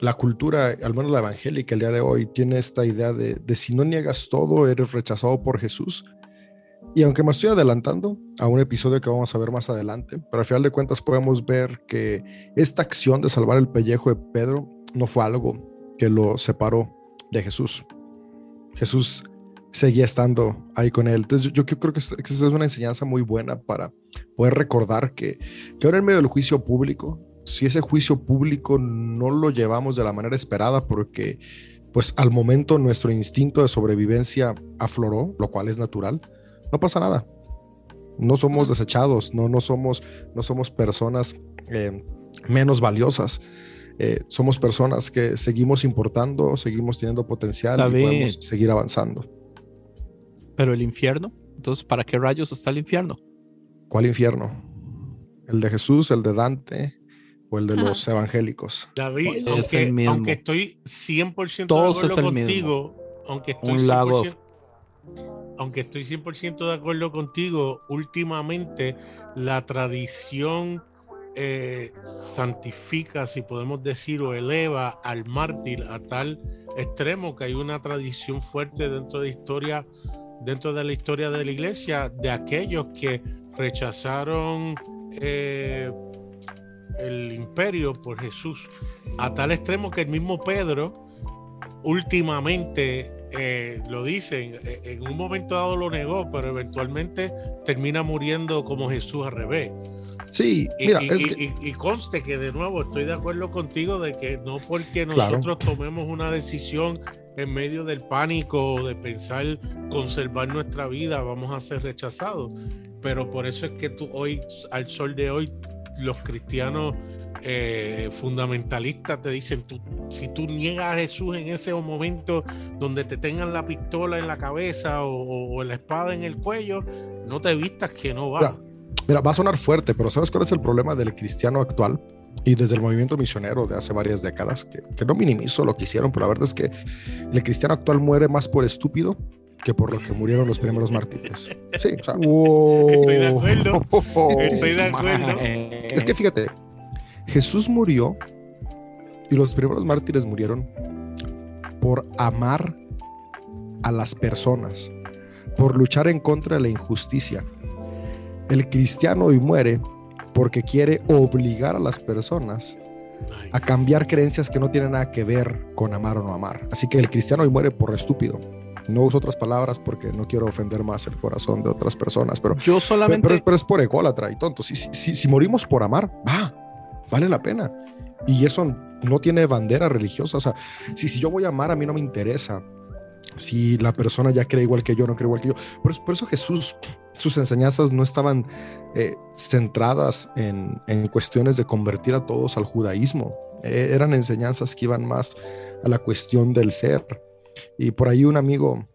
la cultura, al menos la evangélica el día de hoy, tiene esta idea de, de si no niegas todo, eres rechazado por Jesús. Y aunque me estoy adelantando a un episodio que vamos a ver más adelante, pero al final de cuentas podemos ver que esta acción de salvar el pellejo de Pedro no fue algo que lo separó de Jesús. Jesús seguía estando ahí con él. Entonces yo, yo creo que es- que esa es una enseñanza muy buena para poder recordar que, que ahora en medio del juicio público, si ese juicio público no lo llevamos de la manera esperada porque pues al momento nuestro instinto de sobrevivencia afloró, lo cual es natural, no pasa nada. No somos desechados, no, no, somos, no somos personas eh, menos valiosas. Eh, somos personas que seguimos importando, seguimos teniendo potencial David. y podemos seguir avanzando. Pero el infierno, entonces, ¿para qué rayos está el infierno? ¿Cuál infierno? ¿El de Jesús, el de Dante o el de los evangélicos? David, Es el aunque, mismo. aunque estoy 100% Todos de es acuerdo el mismo. contigo, aunque estoy Un lago 100%, aunque estoy 100% de acuerdo contigo, últimamente la tradición eh, santifica, si podemos decir, o eleva al mártir a tal extremo que hay una tradición fuerte dentro de historia, dentro de la historia de la iglesia, de aquellos que rechazaron eh, el imperio por Jesús, a tal extremo que el mismo Pedro últimamente eh, lo dicen, eh, en un momento dado lo negó, pero eventualmente termina muriendo como Jesús al revés. Sí, mira, y- es y- que, y- y conste que de nuevo estoy de acuerdo contigo de que no porque Claro. nosotros tomemos una decisión en medio del pánico de pensar conservar nuestra vida vamos a ser rechazados. Pero por eso es que tú hoy, al sol de hoy, los cristianos eh, fundamentalistas te dicen, tú, si tú niegas a Jesús en ese momento donde te tengan la pistola en la cabeza o, o- o la espada en el cuello, no te vistas que no va. Ya. mira, va a sonar fuerte, pero ¿sabes cuál es el problema del cristiano actual? Y desde el movimiento misionero de hace varias décadas, que, que no minimizo lo que hicieron, pero la verdad es que el cristiano actual muere más por estúpido que por lo que murieron los primeros mártires. Sí, o sea, Estoy de acuerdo. Estoy de acuerdo. Es que fíjate, Jesús murió y los primeros mártires murieron por amar a las personas, por luchar en contra de la injusticia. El cristiano hoy muere porque quiere obligar a las personas a cambiar creencias que no tienen nada que ver con amar o no amar. Así que el cristiano hoy muere por estúpido. No uso otras palabras porque no quiero ofender más el corazón de otras personas, pero Yo solamente. pero, pero es por ególatra y tonto. Si, si, si, si morimos por amar, va, vale la pena. Y eso no tiene bandera religiosa. O sea, si, si yo voy a amar, a mí no me interesa si la persona ya cree igual que yo, no cree igual que yo. Por eso, por eso Jesús, sus enseñanzas no estaban eh, centradas en, en cuestiones de convertir a todos al judaísmo. Eh, eran enseñanzas que iban más a la cuestión del ser. Y por ahí un amigo,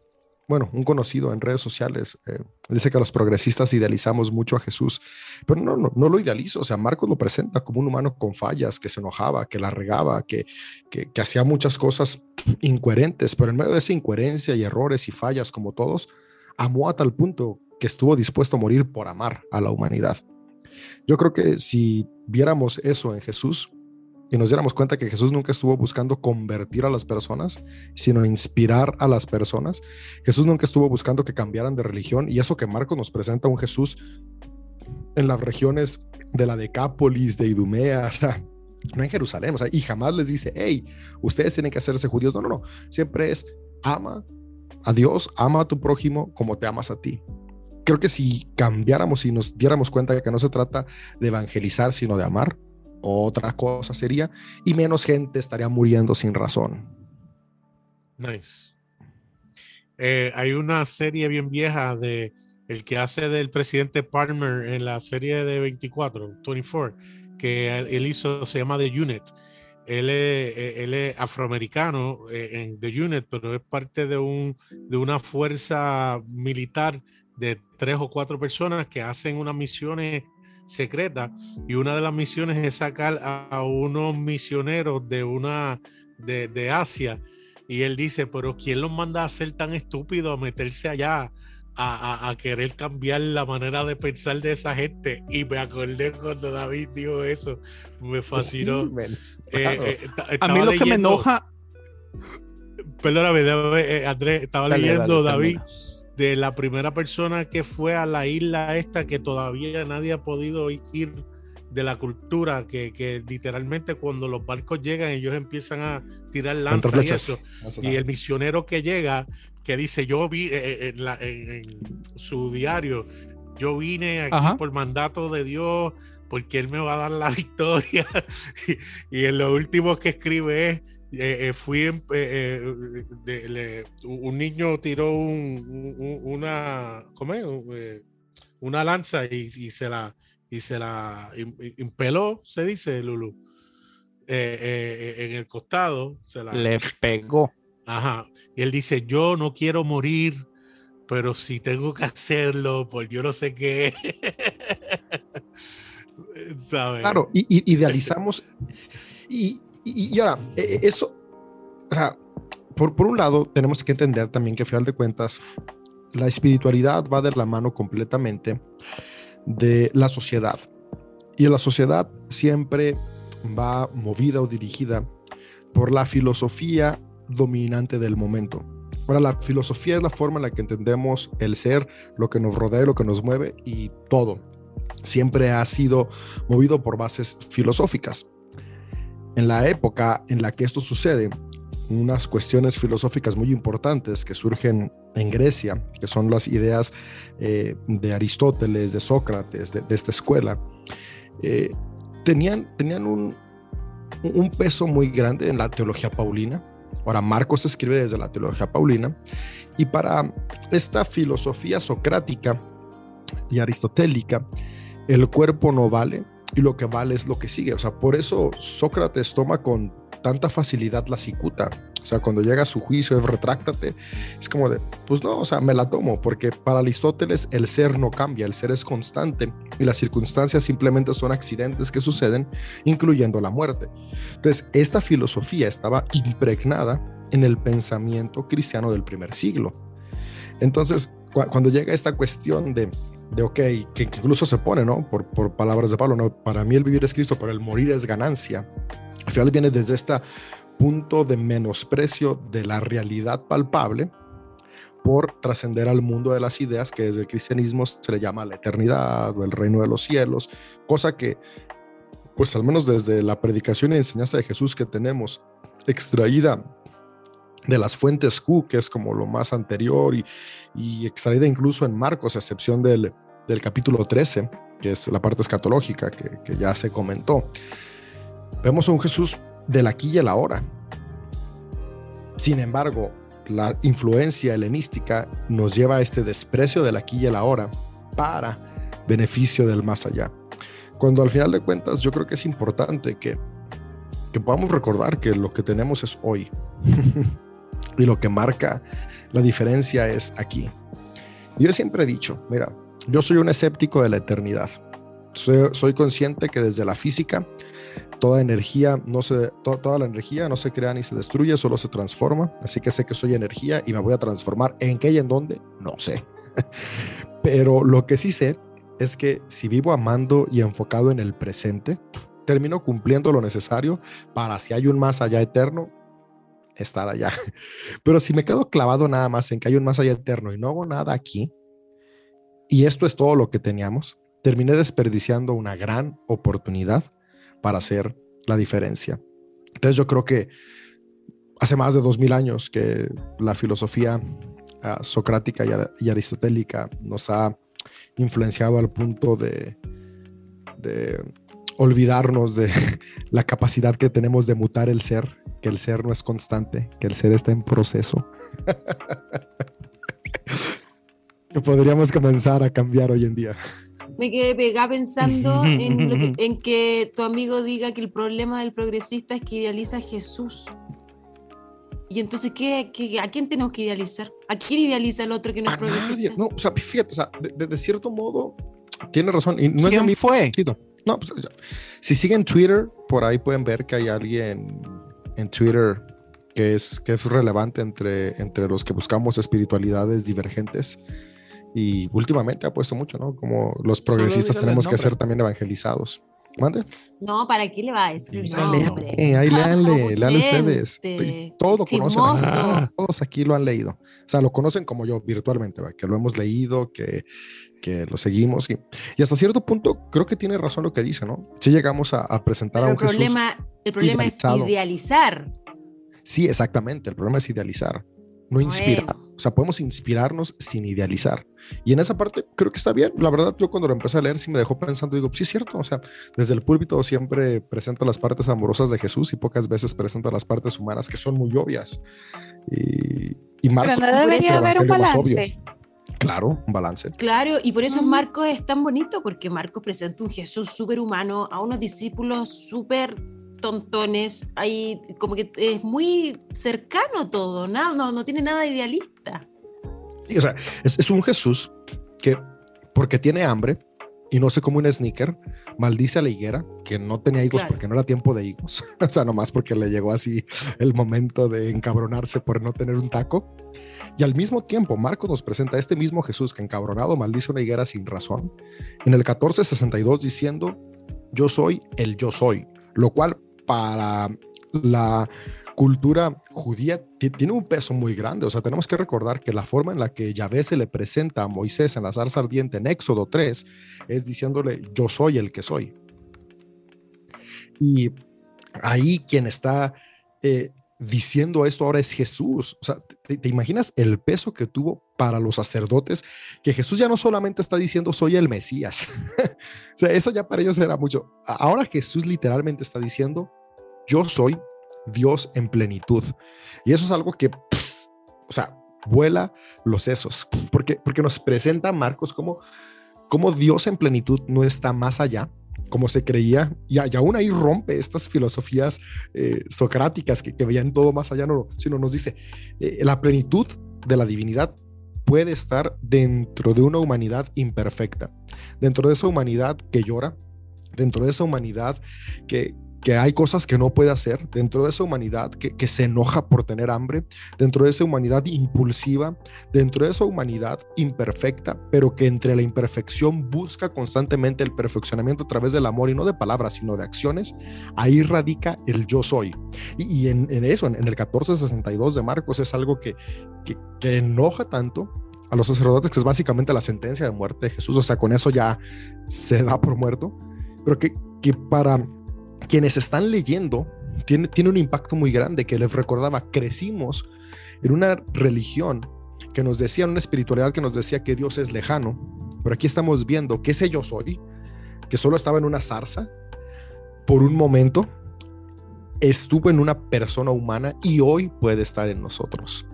bueno, un conocido en redes sociales, eh, dice que los progresistas idealizamos mucho a Jesús, pero no, no, lo idealizo. O sea, Marcos lo presenta como un humano con fallas, que se enojaba, que la regaba, que, que, que hacía muchas cosas incoherentes, pero en medio de esa incoherencia y errores y fallas como todos, amó a tal punto que estuvo dispuesto a morir por amar a la humanidad. Yo creo que si viéramos eso en Jesús y nos diéramos cuenta que Jesús nunca estuvo buscando convertir a las personas, sino inspirar a las personas, Jesús nunca estuvo buscando que cambiaran de religión y eso que Marcos nos presenta un Jesús en las regiones de la Decápolis, de Idumea, o sea, no en Jerusalén, o sea, y jamás les dice, hey, ustedes tienen que hacerse judíos. No, no, no. Siempre es ama a Dios, ama a tu prójimo como te amas a ti. Creo que si cambiáramos y nos diéramos cuenta que no se trata de evangelizar, sino de amar, otra cosa sería, y menos gente estaría muriendo sin razón. Nice. Eh, hay una serie bien vieja de el que hace del presidente Palmer en la serie de 24, 24, que él hizo, se llama The Unit. Él es, eh, él es afroamericano eh, en The Unit, pero es parte de, un, de una fuerza militar de tres o cuatro personas que hacen unas misiones secretas y una de las misiones es sacar a, unos misioneros de una de, de Asia y él dice, pero ¿quién los manda a ser tan estúpidos a meterse allá a, querer cambiar la manera de pensar de esa gente. Y me acordé cuando David dijo eso, me fascinó. Eh, eh, a mí lo que me enoja. Perdóname, eh, Andrés, estaba leyendo, David, de la primera persona que fue a la isla esta que todavía nadie ha podido ir de la cultura, que, que literalmente cuando los barcos llegan, ellos empiezan a tirar lanzas y eso. Y el misionero que llega que dice, yo vi eh, eh, en, su diario, yo vine aquí por mandato de Dios, porque Él me va a dar la victoria. y, en lo último que escribe es, eh, fui, un niño tiró una, ¿cómo una lanza y, se la, y se la impeló, se dice, Lulu. en el costado. Se la, Le pegó. Ajá. Y él dice, yo no quiero morir, pero si tengo que hacerlo, pues yo no sé qué. Claro, y, idealizamos. y, y, ahora, e, e, eso, o sea, por, por un lado, tenemos que entender también que a final de cuentas, la espiritualidad va de la mano completamente de la sociedad. Y la sociedad siempre va movida o dirigida por la filosofía dominante del momento. Ahora, la filosofía es la forma en la que entendemos el ser, lo que nos rodea, lo que nos mueve y todo. Siempre ha sido movido por bases filosóficas. En la época en la que esto sucede, unas cuestiones filosóficas muy importantes que surgen en Grecia, que son las ideas eh, de Aristóteles, de Sócrates, de, esta escuela, eh, tenían, tenían un, un peso muy grande en la teología paulina, Ahora, Marcos escribe desde la teología paulina y para esta filosofía socrática y aristotélica, el cuerpo no vale y lo que vale es lo que sigue. O sea, por eso Sócrates toma con tanta facilidad la cicuta. O sea, cuando llega a su juicio, es retráctate, es como de, pues no, o sea, me la tomo, porque para Aristóteles el ser no cambia, el ser es constante y las circunstancias simplemente son accidentes que suceden, incluyendo la muerte. Entonces, esta filosofía estaba impregnada en el pensamiento cristiano del primer siglo. Entonces, cuando llega esta cuestión de, de ok, que incluso se pone, ¿no? Por, por palabras de Pablo, ¿no? Para mí el vivir es Cristo, pero el morir es ganancia. Al final viene desde esta punto de menosprecio de la realidad palpable por trascender al mundo de las ideas que desde el cristianismo se le llama la eternidad o el reino de los cielos, cosa que, pues al menos desde la predicación y enseñanza de Jesús que tenemos extraída de las fuentes Q, que es como lo más anterior y, extraída incluso en Marcos, a excepción del, del, capítulo 13, que es la parte escatológica que, que ya se comentó. Vemos a un Jesús del aquí y el ahora. Sin embargo, la influencia helenística nos lleva a este desprecio del aquí y el ahora para beneficio del más allá. Cuando al final de cuentas yo creo que es importante que, que podamos recordar que lo que tenemos es hoy y lo que marca la diferencia es aquí. Yo siempre he dicho, mira, yo soy un escéptico de la eternidad. Soy, consciente que desde la física toda energía no se toda la energía no se crea ni se destruye, solo se transforma. Así que sé que soy energía y me voy a transformar. ¿En qué y en dónde? No sé. Pero lo que sí sé es que si vivo amando y enfocado en el presente, termino cumpliendo lo necesario para si hay un más allá eterno, estar allá. Pero si me quedo clavado nada más en que hay un más allá eterno y no hago nada aquí, y esto es todo lo que teníamos, terminé desperdiciando una gran oportunidad para hacer la diferencia. Entonces yo creo que hace más de dos mil años que la filosofía ah, socrática y, aristotélica nos ha influenciado al punto de, de olvidarnos de la capacidad que tenemos de mutar el ser, que el ser no es constante, que el ser está en proceso. que podríamos comenzar a cambiar hoy en día. Me quedé pegada pensando en, lo que- en que tu amigo diga que el problema del progresista es que idealiza a Jesús. Y entonces, ¿qué, qué- a quién tenemos que idealizar? ¿A quién idealiza el otro que no es A nadie. progresista? No, o sea, fíjate, o sea, de, de- de cierto modo, tiene razón. Y no es lo ¿Quién mismo. No, pues, ya. si siguen Twitter, por ahí pueden ver que hay alguien en Twitter que es, que es relevante entre, entre los que buscamos espiritualidades divergentes. Y últimamente ha puesto mucho, ¿no? Como los progresistas tenemos que ser también evangelizados. ¿Mande? No, ¿para qué le va a decir Ah, léale, ahí léanle, léanle ustedes. Gente, Todo conocen. chismoso. Ah, Todos aquí lo han leído. O sea, lo conocen como yo virtualmente, ¿va? que lo hemos leído, que, que lo seguimos. Y, y hasta cierto punto creo que tiene razón lo que dice, ¿no? Si llegamos a, a presentar Pero a el un Jesús. problema, el problema es idealizar. Sí, exactamente. El problema es idealizar, no inspirar. Bueno. O sea, podemos inspirarnos sin idealizar. Y en esa parte creo que está bien. La verdad, yo cuando lo empecé a leer sí me dejó pensando, digo, sí es cierto. O sea, desde el púlpito siempre presento las partes amorosas de Jesús y pocas veces presento las partes humanas que son muy obvias. Y, y Marcos, Pero no debería haber un balance. Claro, un balance. Claro, y por eso. Marcos es tan bonito, porque Marcos presenta un Jesús súper humano a unos discípulos súper tontones, ahí como que es muy cercano todo, nada, no, no tiene nada idealista. Sí, o sea, es, es un Jesús que, porque tiene hambre y no se come un sneaker, maldice a la higuera que no tenía higos Claro. porque no era tiempo de higos. o sea, nomás porque le llegó así el momento de encabronarse por no tener un taco. Y al mismo tiempo, Marcos nos presenta a este mismo Jesús que encabronado maldice una higuera sin razón. En el 1462 diciendo, yo soy el yo soy, lo cual para la cultura judía ti- tiene un peso muy grande. O sea, tenemos que recordar que la forma en la que Yahvé se le presenta a Moisés en la zarza ardiente en Éxodo 3 es diciéndole, yo soy el que soy. Y ahí quien está eh, diciendo esto ahora es Jesús. O sea, ¿te, te imaginas el peso que tuvo para los sacerdotes? Que Jesús ya no solamente está diciendo soy el Mesías. o sea, eso ya para ellos era mucho. Ahora Jesús literalmente está diciendo yo soy Dios en plenitud. Y eso es algo que, pff, o sea, vuela los sesos, porque, porque nos presenta Marcos como, como Dios en plenitud no está más allá, como se creía, y, y aún ahí rompe estas filosofías eh, socráticas que, que veían todo más allá, no, sino nos dice, eh, la plenitud de la divinidad puede estar dentro de una humanidad imperfecta, dentro de esa humanidad que llora, dentro de esa humanidad que, que hay cosas que no puede hacer, dentro de esa humanidad que, que se enoja por tener hambre, dentro de esa humanidad impulsiva, dentro de esa humanidad imperfecta, pero que entre la imperfección busca constantemente el perfeccionamiento a través del amor y no de palabras, sino de acciones, ahí radica el yo soy. Y, y en, en eso, en, en el 1462 de Marcos, es algo que, que, que enoja tanto a los sacerdotes, que es básicamente la sentencia de muerte de Jesús, o sea, con eso ya se da por muerto, pero que, que para quienes están leyendo tiene, tiene un impacto muy grande que les recordaba, crecimos en una religión que nos decía, una espiritualidad que nos decía que Dios es lejano, pero aquí estamos viendo que ese yo soy, que solo estaba en una zarza, por un momento estuvo en una persona humana y hoy puede estar en nosotros.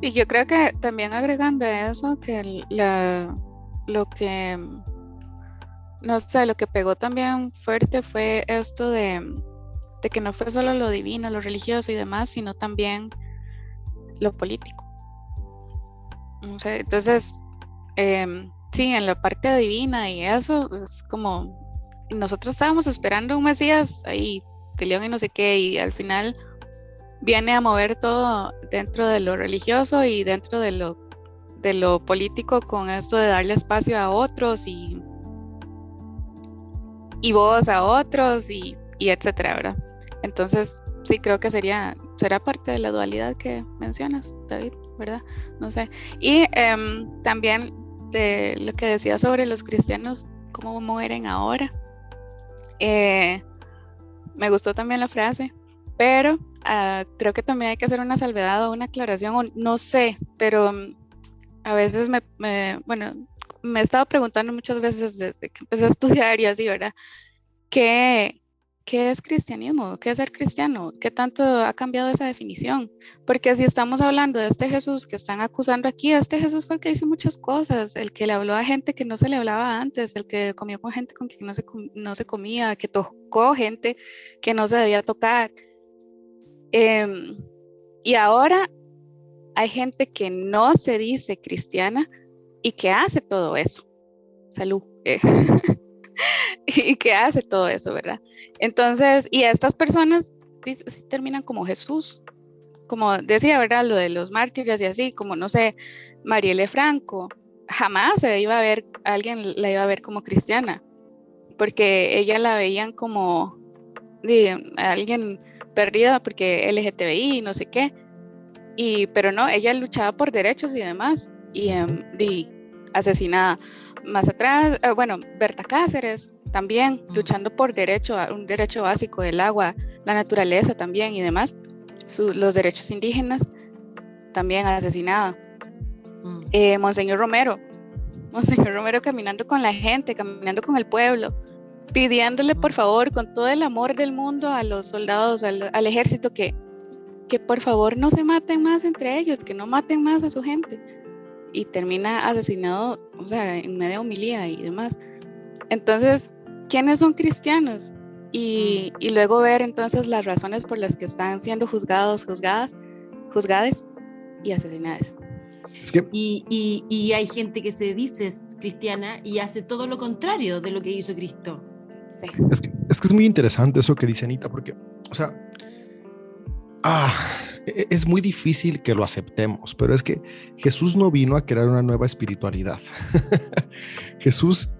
Y yo creo que también agregando eso, que la, lo que, no sé, lo que pegó también fuerte fue esto de, de que no fue solo lo divino, lo religioso y demás, sino también lo político. O sea, entonces, em, sí, en la parte divina y eso, es como, nosotros estábamos esperando un Mesías ahí, de león y no sé qué, y al final viene a mover todo dentro de lo religioso y dentro de lo, de lo político con esto de darle espacio a otros y, y voz a otros y, y etcétera, ¿verdad? Entonces, sí creo que sería, será parte de la dualidad que mencionas, David, ¿verdad? No sé. Y em, también de lo que decía sobre los cristianos, cómo mueren ahora. Eh, me gustó también la frase, pero ah, creo que también hay que hacer una salvedad o una aclaración, o no sé, pero mm, a veces me- bueno, me he estado preguntando muchas veces desde que empecé a estudiar y así, ¿verdad? ¿Qué, ¿qué es cristianismo? ¿Qué es ser cristiano? ¿Qué tanto ha cambiado esa definición? Porque si estamos hablando de este Jesús que están acusando aquí, este Jesús fue el que hizo muchas cosas, el que le habló a gente que no se le hablaba antes, el que comió con gente con quien no se, no se comía, que tocó gente que no se debía tocar. Em, y ahora hay gente que no se dice cristiana y que hace todo eso. Salud. Eh. y que hace todo eso, ¿verdad? Entonces, y estas personas terminan como Jesús, como decía, ¿verdad? Lo de los mártires y así, como no sé, Marielle Franco, jamás se iba a ver, alguien la iba a ver como cristiana, porque ella la veían como alguien perdida porque LGTBI, no sé qué, y, pero no, ella luchaba por derechos y demás, y, em, y asesinada. Más atrás, eh, bueno, Berta Cáceres, también luchando por derecho, un derecho básico del agua, la naturaleza también y demás, los derechos indígenas, también asesinada. Mm. Eh, Monseñor Romero, Monseñor Romero caminando con la gente, caminando con el pueblo, pidiéndole por mm. favor con todo el amor del mundo a los soldados, al, ejército que, que por favor no se maten más entre ellos, que no maten más a su gente. Y termina asesinado, o sea, en media homilía y demás. Entonces, quiénes son cristianos y, y, luego ver entonces las razones por las que están siendo juzgados, juzgadas, juzgadas y asesinadas. y, y, y, hay gente que se dice cristiana y hace todo lo contrario de lo que hizo Cristo. Sí. Es, que, es, que, es muy interesante eso que dice Anita, porque, o sea, ah, es muy difícil que lo aceptemos, pero es que Jesús no vino a crear una nueva espiritualidad. Jesús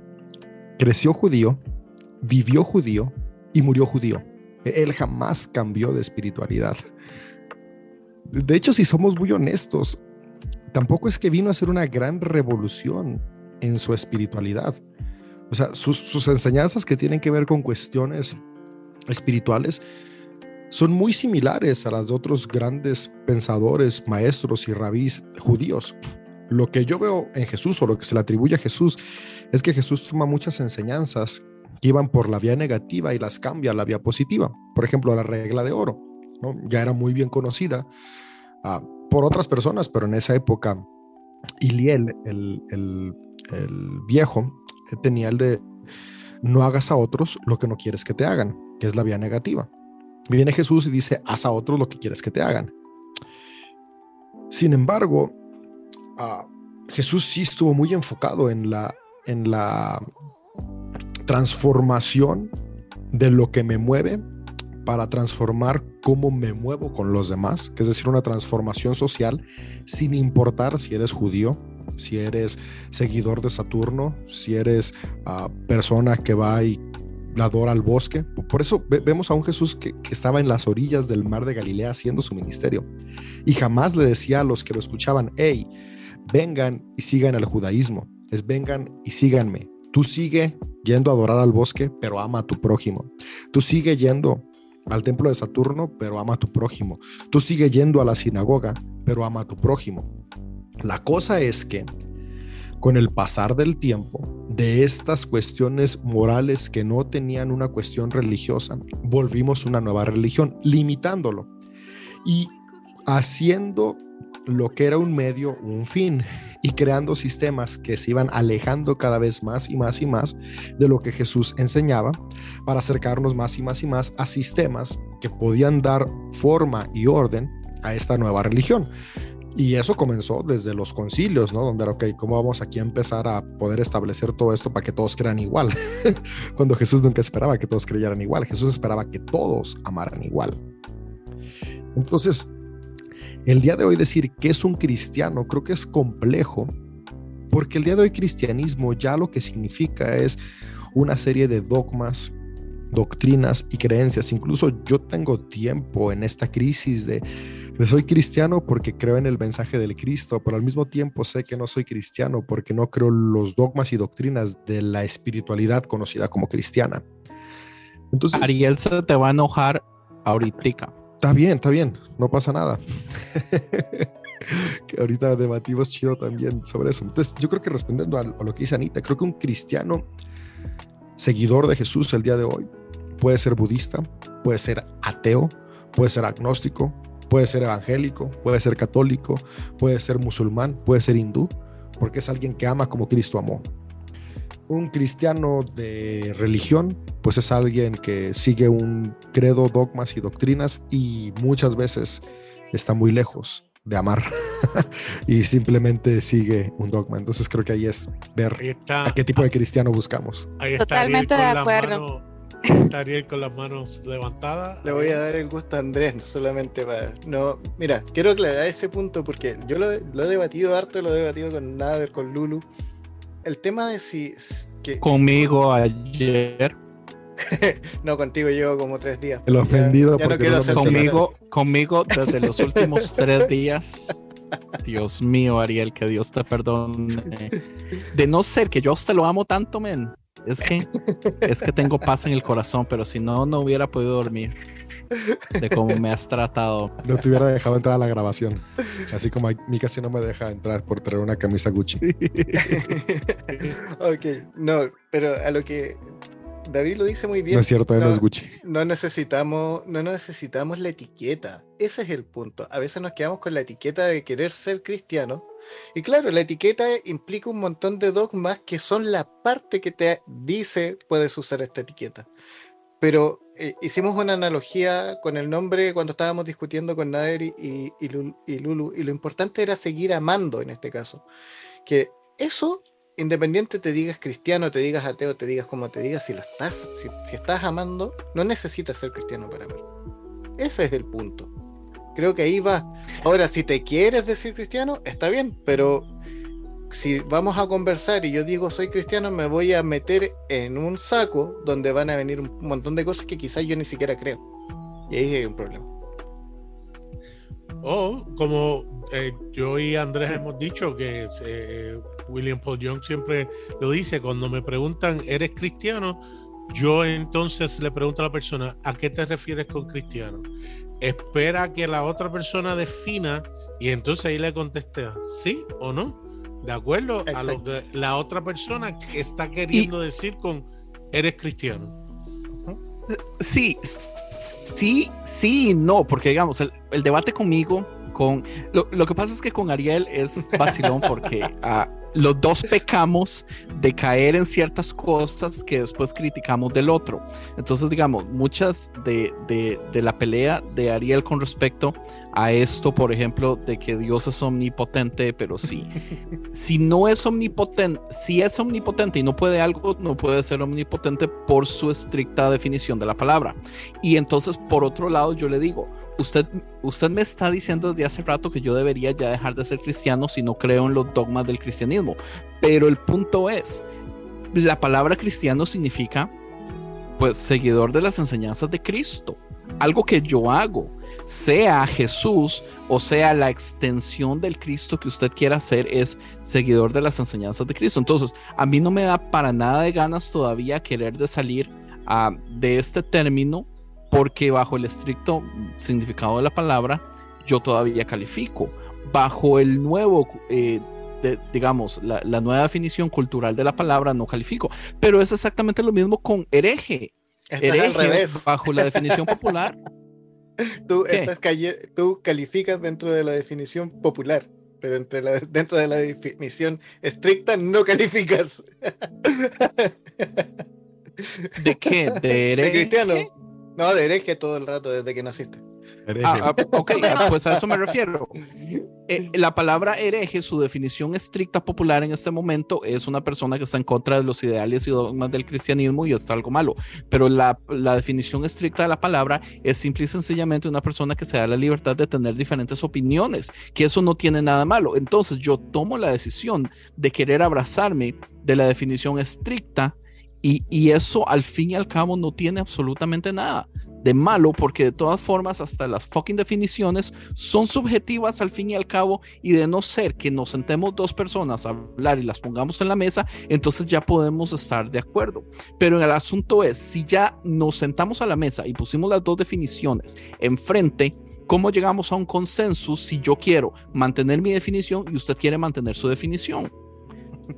creció judío, vivió judío y murió judío. Él jamás cambió de espiritualidad. De hecho, si somos muy honestos, tampoco es que vino a hacer una gran revolución en su espiritualidad. O sea, sus, enseñanzas que tienen que ver con cuestiones espirituales son muy similares a las de otros grandes pensadores, maestros y rabís judíos. Lo que yo veo en Jesús o lo que se le atribuye a Jesús es que Jesús toma muchas enseñanzas que iban por la vía negativa y las cambia a la vía positiva. Por ejemplo, la regla de oro, ya era muy bien conocida ah, por otras personas, pero en esa época Iliel, el, el, el viejo, tenía el de no hagas a otros lo que no quieres que te hagan, que es la vía negativa. Viene Jesús y dice, haz a otros lo que quieres que te hagan. Sin embargo, ah, Jesús sí estuvo muy enfocado en la en la transformación de lo que me mueve para transformar cómo me muevo con los demás, que es decir, una transformación social sin importar si eres judío, si eres seguidor de Saturno, si eres uh, persona que va y adora al bosque. Por eso vemos a un Jesús que, estaba en las orillas del mar de Galilea haciendo su ministerio y jamás le decía a los que lo escuchaban, hey, vengan y sigan el judaísmo es vengan y síganme. Tú sigue yendo a adorar al bosque, pero ama a tu prójimo. Tú sigue yendo al templo de Saturno, pero ama a tu prójimo. Tú sigue yendo a la sinagoga, pero ama a tu prójimo. La cosa es que con el pasar del tiempo, de estas cuestiones morales que no tenían una cuestión religiosa, volvimos una nueva religión, limitándolo y haciendo lo que era un medio, un fin, y creando sistemas que se iban alejando cada vez más y más y más de lo que Jesús enseñaba para acercarnos más y más y más a sistemas que podían dar forma y orden a esta nueva religión. Y eso comenzó desde los concilios, ¿no? Donde era, ok, ¿cómo vamos aquí a empezar a poder establecer todo esto para que todos crean igual? Cuando Jesús nunca esperaba que todos creyeran igual, Jesús esperaba que todos amaran igual. Entonces, el día de hoy decir que es un cristiano creo que es complejo, porque el día de hoy cristianismo ya lo que significa es una serie de dogmas, doctrinas y creencias. Incluso yo tengo tiempo en esta crisis de, soy cristiano porque creo en el mensaje del Cristo, pero al mismo tiempo sé que no soy cristiano porque no creo los dogmas y doctrinas de la espiritualidad conocida como cristiana. Entonces, Ariel se te va a enojar ahorita Está bien, está bien, no pasa nada. que ahorita debatimos chido también sobre eso. Entonces, yo creo que respondiendo a, lo que dice Anita, creo que un cristiano seguidor de Jesús el día de hoy puede ser budista, puede ser ateo, puede ser agnóstico, puede ser evangélico, puede ser católico, puede ser musulmán, puede ser hindú, porque es alguien que ama como Cristo amó. Un cristiano de religión, pues es alguien que sigue un credo, dogmas y doctrinas y muchas veces está muy lejos de amar y simplemente sigue un dogma. Entonces creo que ahí es ver Ahí está, a qué tipo de cristiano buscamos. ahí está Totalmente de acuerdo. Está Ariel con las manos levantadas. Le voy a dar el gusto a Andrés, no solamente para. No, mira, quiero aclarar ese punto porque yo lo, lo he debatido harto, lo he debatido con Nader, con Lulu. El tema de si. Que, Conmigo ayer, no, contigo llevo como tres días. El Ya- ofendido ya no quiero no mencionaste. conmigo, conmigo desde los últimos tres días. Dios mío, Ariel, que Dios te perdone. De no ser que yo a usted lo amo tanto, men. Es que, es que tengo paz en el corazón, pero si no, no hubiera podido dormir de cómo me has tratado. No te hubiera dejado entrar a la grabación. Así como a mí casi no me deja entrar por traer una camisa Gucci. ok, no, pero a lo que David lo dice muy bien. No es cierto, no es Gucci. No necesitamos, no necesitamos la etiqueta. Ese es el punto. A veces nos quedamos con la etiqueta de querer ser cristiano. Y claro, la etiqueta implica un montón de dogmas que son la parte que te dice puedes usar esta etiqueta. Pero eh, hicimos una analogía con el nombre cuando estábamos discutiendo con Nader y, y- y Lul- y Lulu. Y lo importante era seguir amando en este caso. Que eso, independiente te digas cristiano, te digas ateo, te digas como te digas, si lo estás, si, estás amando, no necesitas ser cristiano para amar. Ese es el punto. Creo que ahí va. Ahora, si te quieres decir cristiano, está bien, pero si vamos a conversar y yo digo soy cristiano, me voy a meter en un saco donde van a venir un montón de cosas que quizás yo ni siquiera creo. Y ahí hay un problema. O como eh, yo y Andrés hemos dicho que eh, William Paul Young siempre lo dice, cuando me preguntan, ¿eres cristiano? Yo entonces le pregunto a la persona, ¿a qué te refieres con cristiano? Espera que la otra persona defina y entonces ahí le contesté, ¿sí o no? De acuerdo a lo que la otra persona está queriendo decir con, ¿eres cristiano? Sí, sí, sí, no, porque digamos, el, el debate conmigo, con lo, lo que pasa es que con Ariel es vacilón porque ah, los dos pecamos de caer en ciertas cosas que después criticamos del otro. Entonces, digamos, muchas de, de, de la pelea de Ariel con respecto a esto, por ejemplo, de que Dios es omnipotente, pero sí, si no es omnipotente, si es omnipotente y no puede algo, no puede ser omnipotente por su estricta definición de la palabra. Y entonces, por otro lado, yo le digo, usted, usted me está diciendo desde hace rato que yo debería ya dejar de ser cristiano si no creo en los dogmas del cristianismo. Pero el punto es, la palabra cristiano significa, pues, seguidor de las enseñanzas de Cristo. Algo que yo hago, sea Jesús o sea la extensión del Cristo que usted quiera ser, es seguidor de las enseñanzas de Cristo. Entonces, a mí no me da para nada de ganas todavía querer de salir ah, de este término porque bajo el estricto significado de la palabra, yo todavía califico. Bajo el nuevo, eh, de- digamos, la, la nueva definición cultural de la palabra, no califico. Pero es exactamente lo mismo con hereje. Estás Hereje, bajo la definición popular, Tú, ¿Qué? estás calle- tú calificas dentro de la definición popular, pero entre la- dentro de la definición estricta no calificas. ¿de qué? ¿De De cristiano. No, de hereje todo el rato desde que naciste. Ah, ah, ok, ah, pues a eso me refiero. Eh, la palabra hereje, su definición estricta popular en este momento es una persona que está en contra de los ideales y dogmas del cristianismo y es algo malo. Pero la, la definición estricta de la palabra es simple y sencillamente una persona que se da la libertad de tener diferentes opiniones, que eso no tiene nada malo. Entonces yo tomo la decisión de querer abrazarme de la definición estricta y, y eso al fin y al cabo no tiene absolutamente nada de malo porque de todas formas hasta las fucking definiciones son subjetivas al fin y al cabo y de no ser que nos sentemos dos personas a hablar y las pongamos en la mesa, entonces ya podemos estar de acuerdo. Pero el asunto es, si ya nos sentamos a la mesa y pusimos las dos definiciones enfrente, ¿cómo llegamos a un consenso si yo quiero mantener mi definición y usted quiere mantener su definición?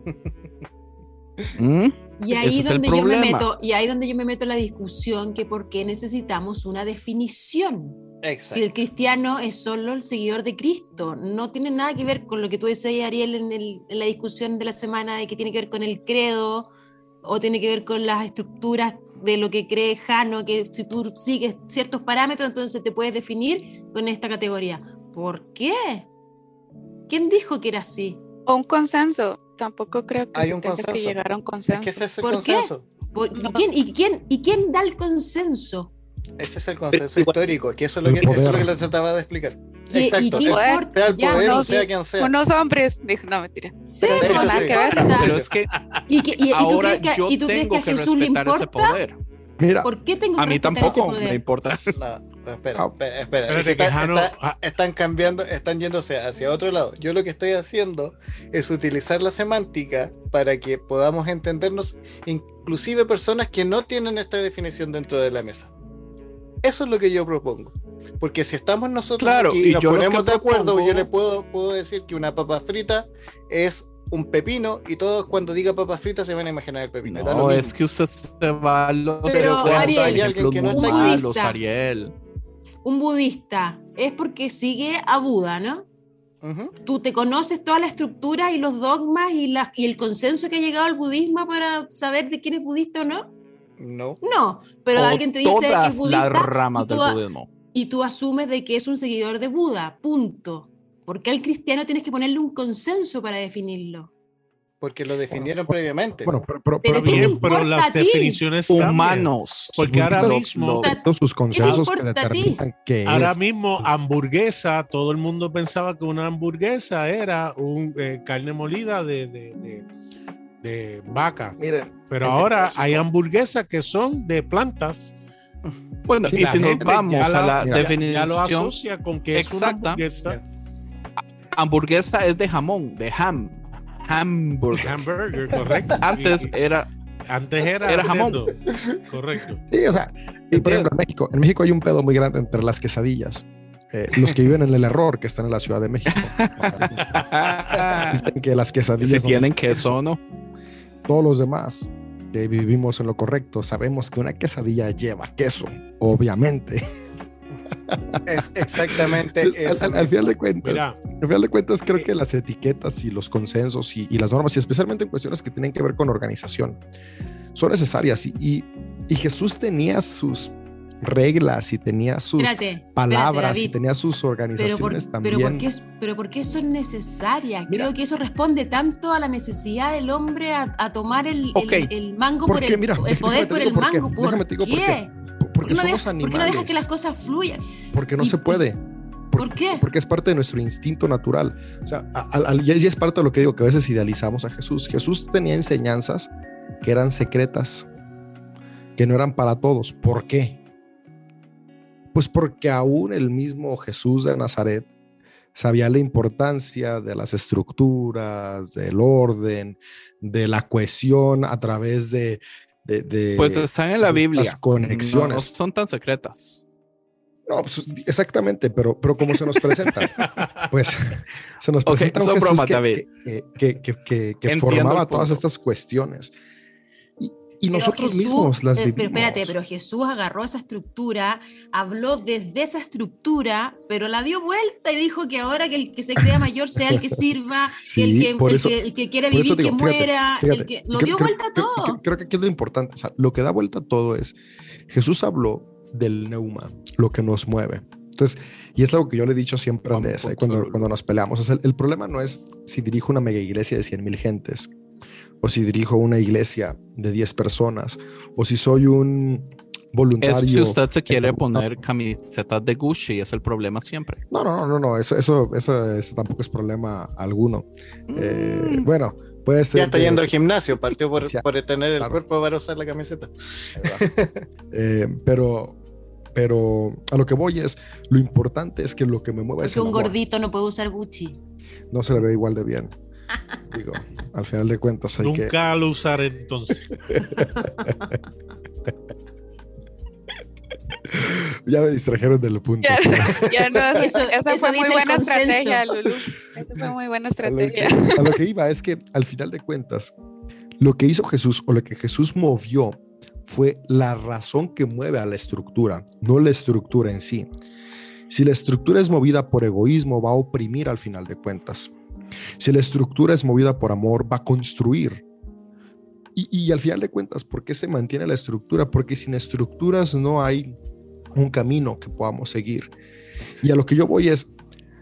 ¿Mm? Y ahí Ese es el donde yo me meto, y ahí donde yo me meto en la discusión que por qué necesitamos una definición. Si Exacto. el cristiano es solo el seguidor de Cristo, no tiene nada que ver con lo que tú decías, Ariel, en, el- en la discusión de la semana, de que tiene que ver con el credo o tiene que ver con las estructuras de lo que cree Jano, que si tú sigues ciertos parámetros, entonces te puedes definir con esta categoría. ¿Por qué? ¿Quién dijo que era así? O un consenso. Tampoco creo que Hay se un que consenso. llegar a un Es consenso. que ese es el ¿Por qué? consenso. ¿Por- ¿Y, quién, y, quién, ¿Y quién da el consenso? Ese es el consenso histórico, que eso es lo que, eso es lo poder. que le trataba de explicar. ¿Qué- ¿Y Exacto. qué el- poder, importa? sea el Ya, poder no, o sea quien sea. Unos hombres. Dijo, no, mentira. Sí, Pero nada sí. que ver. Pero es que ¿Y, que- y- y tú ahora crees que, yo y tú crees tengo que a que Jesús le respetar ese importa? poder. Mira, ¿Por qué tengo que A mí tampoco me importa. No, espera, Ah. espera, espera. Espérate, Es que que está- Jano- está- ah. están cambiando, están yéndose hacia otro lado. Yo lo que estoy haciendo es utilizar la semántica para que podamos entendernos, inclusive personas que no tienen esta definición dentro de la mesa. Eso es lo que yo propongo. Porque si estamos nosotros Claro, aquí y y nos ponemos de acuerdo, propongo- yo le puedo, puedo decir que una papa frita es un pepino y todos cuando diga papa frita se van a imaginar el pepino. No, es que usted se va a los Pero, Ariel, hay alguien que no está aquí. malos, Ariel. Un budista es porque sigue a Buda, ¿no? Tú te conoces toda la estructura y los dogmas y, la- y el consenso que ha llegado al budismo para saber de quién es budista o no. No. No, pero O alguien te dice que es budista las ramas y del tú, a- budismo. y tú asumes de que es un seguidor de Buda, punto. Porque al cristiano tienes que ponerle un consenso para definirlo. Porque lo definieron previamente. bueno, pero, pero, Pero pero ¿qué te Bien, importa pero las a ti? definiciones cambian. Humanos. Porque ahora mismo- sus consensos que determinan qué Ahora es. mismo, hamburguesa, todo el mundo pensaba que una hamburguesa era un eh, carne molida de, de- de- de vaca. Miren, Pero ahora hay hamburguesas que son de plantas. Bueno, y si nos vamos ya a la mira, Ya, ya lo definición, asocia con que es una exacta. hamburguesa. hamburguesa es de jamón, de ham. Hamburger. Hamburger, correcto. Antes Y- era antes era, era jamón. Correcto. Sí, o sea, y por ejemplo, en México, en México hay un pedo muy grande entre las quesadillas. Eh, los que viven en el error, que están en la Ciudad de México, dicen que las quesadillas si no tienen queso o no. todos los demás que vivimos en lo correcto sabemos que una quesadilla lleva queso, obviamente. Es exactamente Entonces, al, al- al final de cuentas, Mira, al final de cuentas creo que las etiquetas y los consensos y, y las normas, y especialmente en cuestiones que tienen que ver con organización, son necesarias. Y, y- y Jesús tenía sus reglas y tenía sus Espérate, espérate, palabras y David. tenía sus Pero por, organizaciones pero, también. ¿por qué, es- pero ¿por qué eso es necesaria? Mira. Creo que eso responde tanto a la necesidad del hombre a, a tomar el, el- Ok. el mango ¿Por por qué? el, Mira, el poder por el qué, mango. ¿Por digo por qué? Qué. ¿Por porque no somos deja- animales. ¿Por qué no dejas que las cosas fluyan? Porque no y- se puede. ¿Por qué? Porque es parte de nuestro instinto natural. O sea, a- al- al- y es y es parte de lo que digo, que a veces idealizamos a Jesús. Jesús tenía enseñanzas que eran secretas, que no eran para todos. ¿Por qué? Pues porque aún el mismo Jesús de Nazaret sabía la importancia de las estructuras, del orden, de la cohesión a través de... de- de- Pues están en la Biblia. conexiones. No son tan secretas. No, pues, exactamente, pero, pero como se nos presenta, pues se nos presenta un Jesús que, David. que, que, que- formaba todas estas cuestiones. Y, Pero nosotros Jesús- mismos las eh, vivimos. Pero espérate, pero Jesús agarró esa estructura, habló desde esa estructura, pero la dio vuelta y dijo que ahora que el que se crea mayor sea el que sirva, Sí, el, que, el eso- que, el que quiere vivir digo, que fíjate, muera, fíjate, el que lo creo- dio creo- vuelta a todo. Creo, creo que aquí es lo importante. O sea, lo que da vuelta a todo es Jesús habló del neuma, lo que nos mueve. Entonces, y es algo que yo le he dicho siempre a ahí punto, cuando, cuando nos peleamos. O sea, el, el problema no es si dirijo una mega iglesia de 100 mil gentes, o si dirijo una iglesia de 10 personas, o si soy un voluntario. Es si usted se quiere en- poner camisetas de Gucci, es el problema siempre. No, no, no, no, no, eso, eso, eso, eso tampoco es problema alguno. Eh, Mm. bueno, puede ser. Ya está yendo al gimnasio, partió por, Sí, por tener el claro. cuerpo para usar la camiseta. Eh, pero, pero a lo que voy es, lo importante es que lo que me mueva es el un amor. gordito no puede usar Gucci. No se le ve igual de bien. Digo, al final de cuentas hay que... nunca lo usaré entonces. Ya me distrajeron del punto. Ya, ya no, Eso- esa eso fue muy buena consenso. estrategia, Lulu. Esa fue muy buena A lo, que, estrategia. a lo que iba es que al final de cuentas, Lo que hizo Jesús o lo que Jesús movió fue la razón que mueve a la estructura, no la estructura en sí. Si la estructura es movida por egoísmo, va a oprimir al final de cuentas. Si la estructura es movida por amor, va a construir. Y, al final de cuentas, ¿por qué se mantiene la estructura? Porque sin estructuras no hay un camino que podamos seguir. Y a lo que yo voy es,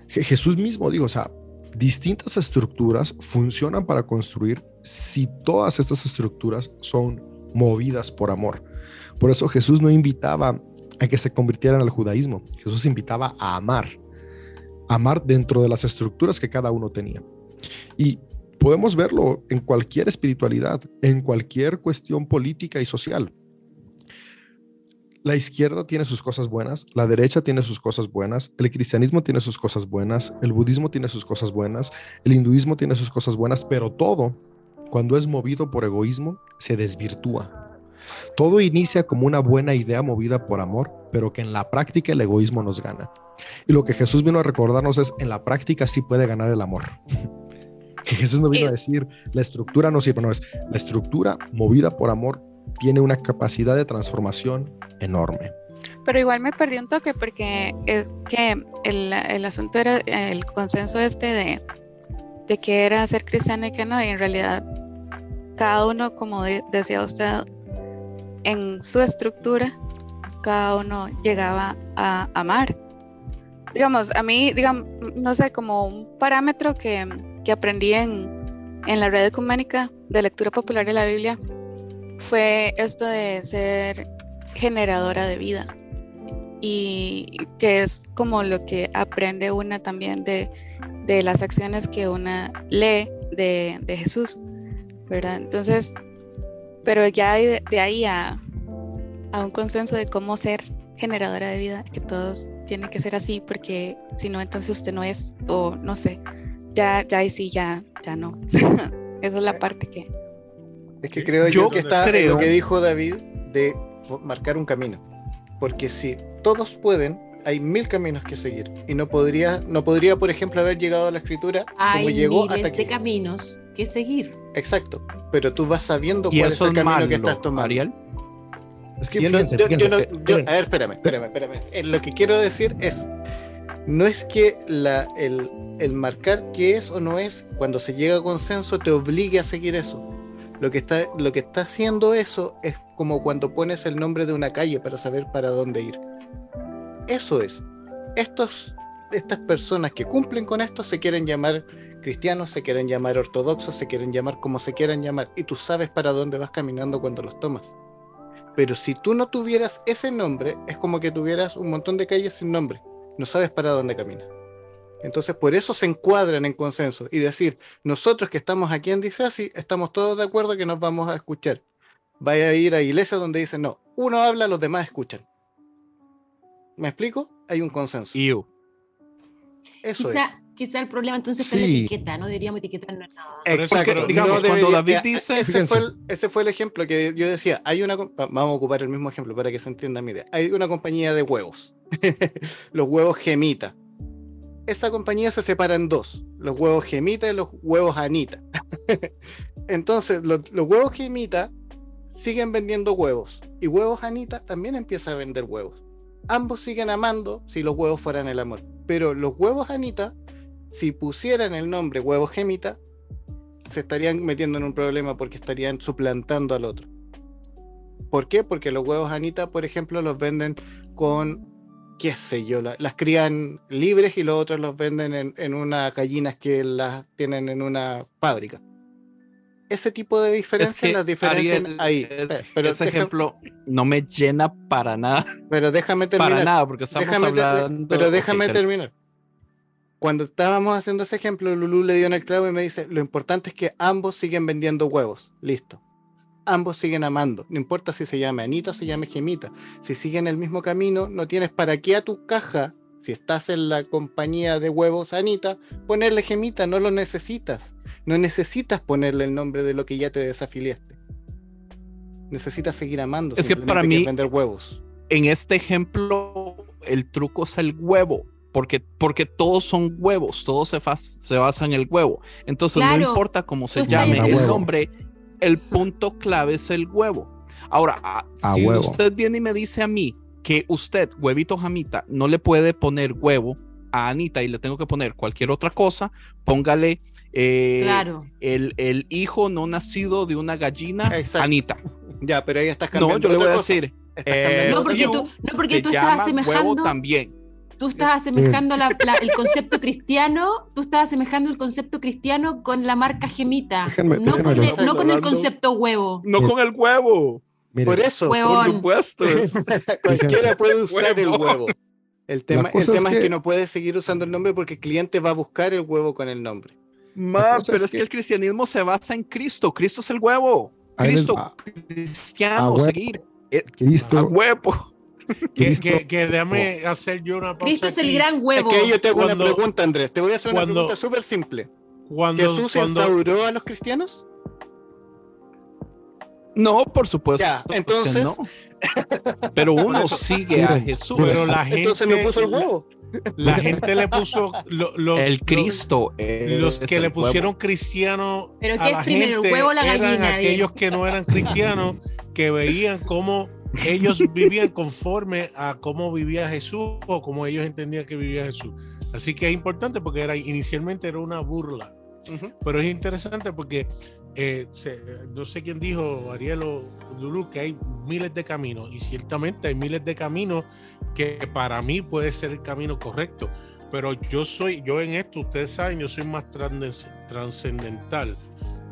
Je- Jesús mismo dijo, o sea, distintas estructuras funcionan para construir si todas estas estructuras son movidas por amor. Por eso Jesús no invitaba a que se convirtieran al judaísmo, Jesús invitaba a amar, amar dentro de las estructuras que cada uno tenía. Y podemos verlo en cualquier espiritualidad, en cualquier cuestión política y social. La izquierda tiene sus cosas buenas, la derecha tiene sus cosas buenas, el cristianismo tiene sus cosas buenas, el budismo tiene sus cosas buenas, el hinduismo tiene sus cosas buenas, pero todo, cuando es movido por egoísmo, se desvirtúa. Todo inicia como una buena idea movida por amor, pero que en la práctica el egoísmo nos gana. Y lo que Jesús vino a recordarnos es, en la práctica sí puede ganar el amor. Que Jesús no vino a decir, la estructura no sirve, no es, la estructura movida por amor tiene una capacidad de transformación enorme. Pero igual me perdí un toque porque es que el, el asunto era el consenso este de, de que era ser cristiano y que no, y en realidad cada uno, como de- decía usted, en su estructura, cada uno llegaba a amar. Digamos, a mí, digamos, no sé, como un parámetro que, que aprendí en, en la red ecuménica de lectura popular de la Biblia fue esto de ser generadora de vida y que es como lo que aprende una también de, de las acciones que una lee de, de Jesús, ¿verdad? Entonces, pero ya de, de ahí a, a un consenso de cómo ser generadora de vida, que todos tienen que ser así, porque si no, entonces usted no es, o no sé, ya, ya ahí sí, ya, ya no. Esa es la parte que... Es que creo yo, Yo que está creo- lo que dijo David de marcar un camino. Porque si todos pueden, hay mil caminos que seguir. Y no podría, no podría, por ejemplo, haber llegado a la escritura como Hay llegó hasta miles de aquí. caminos que seguir. Exacto. Pero tú vas sabiendo Y cuál es el es camino malo, que estás tomando. Ariel. Es que Yo fíjense, yo- yo fíjense, no- eh, yo- a ver, espérame, espérame, espérame. Eh, Lo que quiero decir es, no es que la, el, el marcar qué es o no es, cuando se llega a consenso, te obligue a seguir eso. Lo que, está, lo que está haciendo eso es como cuando pones el nombre de una calle para saber para dónde ir. Eso es. Estos, estas personas que cumplen con esto se quieren llamar cristianos, se quieren llamar ortodoxos, se quieren llamar como se quieran llamar, y tú sabes para dónde vas caminando cuando los tomas. Pero si tú no tuvieras ese nombre, es como que tuvieras un montón de calles sin nombre. No sabes para dónde caminas. Entonces, por eso se encuadran en consenso y decir, nosotros que estamos aquí en Dicesi, estamos todos de acuerdo que nos vamos a escuchar. Vaya a ir a iglesias donde dicen, no, uno habla, los demás escuchan. ¿Me explico? Hay un consenso. Iu. Eso Quizá, es. Quizá el problema entonces en Sí. la etiqueta, no deberíamos etiquetarnos nada. Exacto. digamos, cuando David eh, dice- ese fue, el, ese fue el ejemplo que yo decía. Hay una, vamos a ocupar el mismo ejemplo para que se entienda mi idea. Hay una compañía de huevos, los huevos Gemita. Esa compañía se separa en dos, los huevos Gemita y los huevos Anita. Entonces, los, los huevos Gemita siguen vendiendo huevos y huevos Anita también empieza a vender huevos. Ambos siguen amando si los huevos fueran el amor, pero los huevos Anita, si pusieran el nombre huevos Gemita, se estarían metiendo en un problema porque estarían suplantando al otro. ¿Por qué? Porque los huevos Anita, por ejemplo, los venden con, qué sé yo, la- las crían libres y los otros los venden en, en unas gallinas que las tienen en una fábrica. Ese tipo de Es diferencias que, las diferencian ahí. es- Eh, pero, ese ejemplo no me llena para nada, pero déjame terminar. para nada, porque estamos Déjame ter- hablando. pero déjame ter- terminar. Cuando estábamos haciendo ese ejemplo, Lulu le dio en el clavo y me dice, lo importante es que ambos siguen vendiendo huevos. Listo. Ambos siguen amando. No importa si se llame Anita o se llame Gemita. Si siguen el mismo camino, no tienes para qué a tu caja, si estás en la compañía de huevos Anita, ponerle Gemita. No lo necesitas. No necesitas ponerle el nombre de lo que ya te desafiliaste. Necesitas seguir amando. Es que para mí- vender huevos. En este ejemplo, el truco es el huevo. Porque, porque todos son huevos, todo se, se basa en el huevo. Entonces, no Claro, importa cómo se estás llame el Huevo. nombre, el punto clave es el huevo. Ahora, ah, A si huevo. usted viene y me dice a mí que usted, huevito jamita, no le puede poner huevo a Anita y le tengo que poner cualquier otra cosa, póngale eh, Claro. el, el hijo no nacido de una gallina, Exacto. Anita. Ya, pero ahí estás No, cambiando. yo le voy a decir, eh, No, porque tú, no, porque se tú estás llama huevo asemejando. también. Tú estás asemejando la- la- el concepto cristiano, tú estás asemejando el concepto cristiano con la marca gemita, no, con el, no con el Hablando- concepto huevo. No con el huevo, Miren, Por eso, Huevo. por Huevón. supuesto. es- cualquiera puede usar el Huevo. El tema, el es que... no puedes seguir usando el nombre porque el cliente va a buscar el huevo con el nombre. Ma, pero es es que que- el cristianismo se basa en Cristo. Cristo es el huevo. Cristo, cristiano, A huevo. seguir. A Cristo, huevo. Que, Cristo- que, que déjame hacer yo una pausa Cristo es el gran huevo. Es que yo te hago Cuando- una pregunta, Andrés. Te voy a hacer una pregunta súper simple. Cuando, ¿Jesús cuando, instauró a los cristianos? No, por supuesto. Ya, entonces- no. Pero uno sigue a Jesús. pero la gente, Entonces me puso el huevo. la gente le puso lo- los, el Cristo. los que le huevo. pusieron cristiano ¿Pero a qué es primero, el huevo o la eran gallina? aquellos que no eran cristianos que veían cómo ellos vivían conforme a cómo vivía Jesús o como ellos entendían que vivía Jesús así que es importante porque era inicialmente era una burla Ujú. pero es interesante porque eh, se- no sé quién dijo, Ariel o Lulu, que hay miles de caminos y ciertamente hay miles de caminos que para mí puede ser el camino correcto, pero yo soy, yo en esto, ustedes saben, yo soy más trascend- trascendental.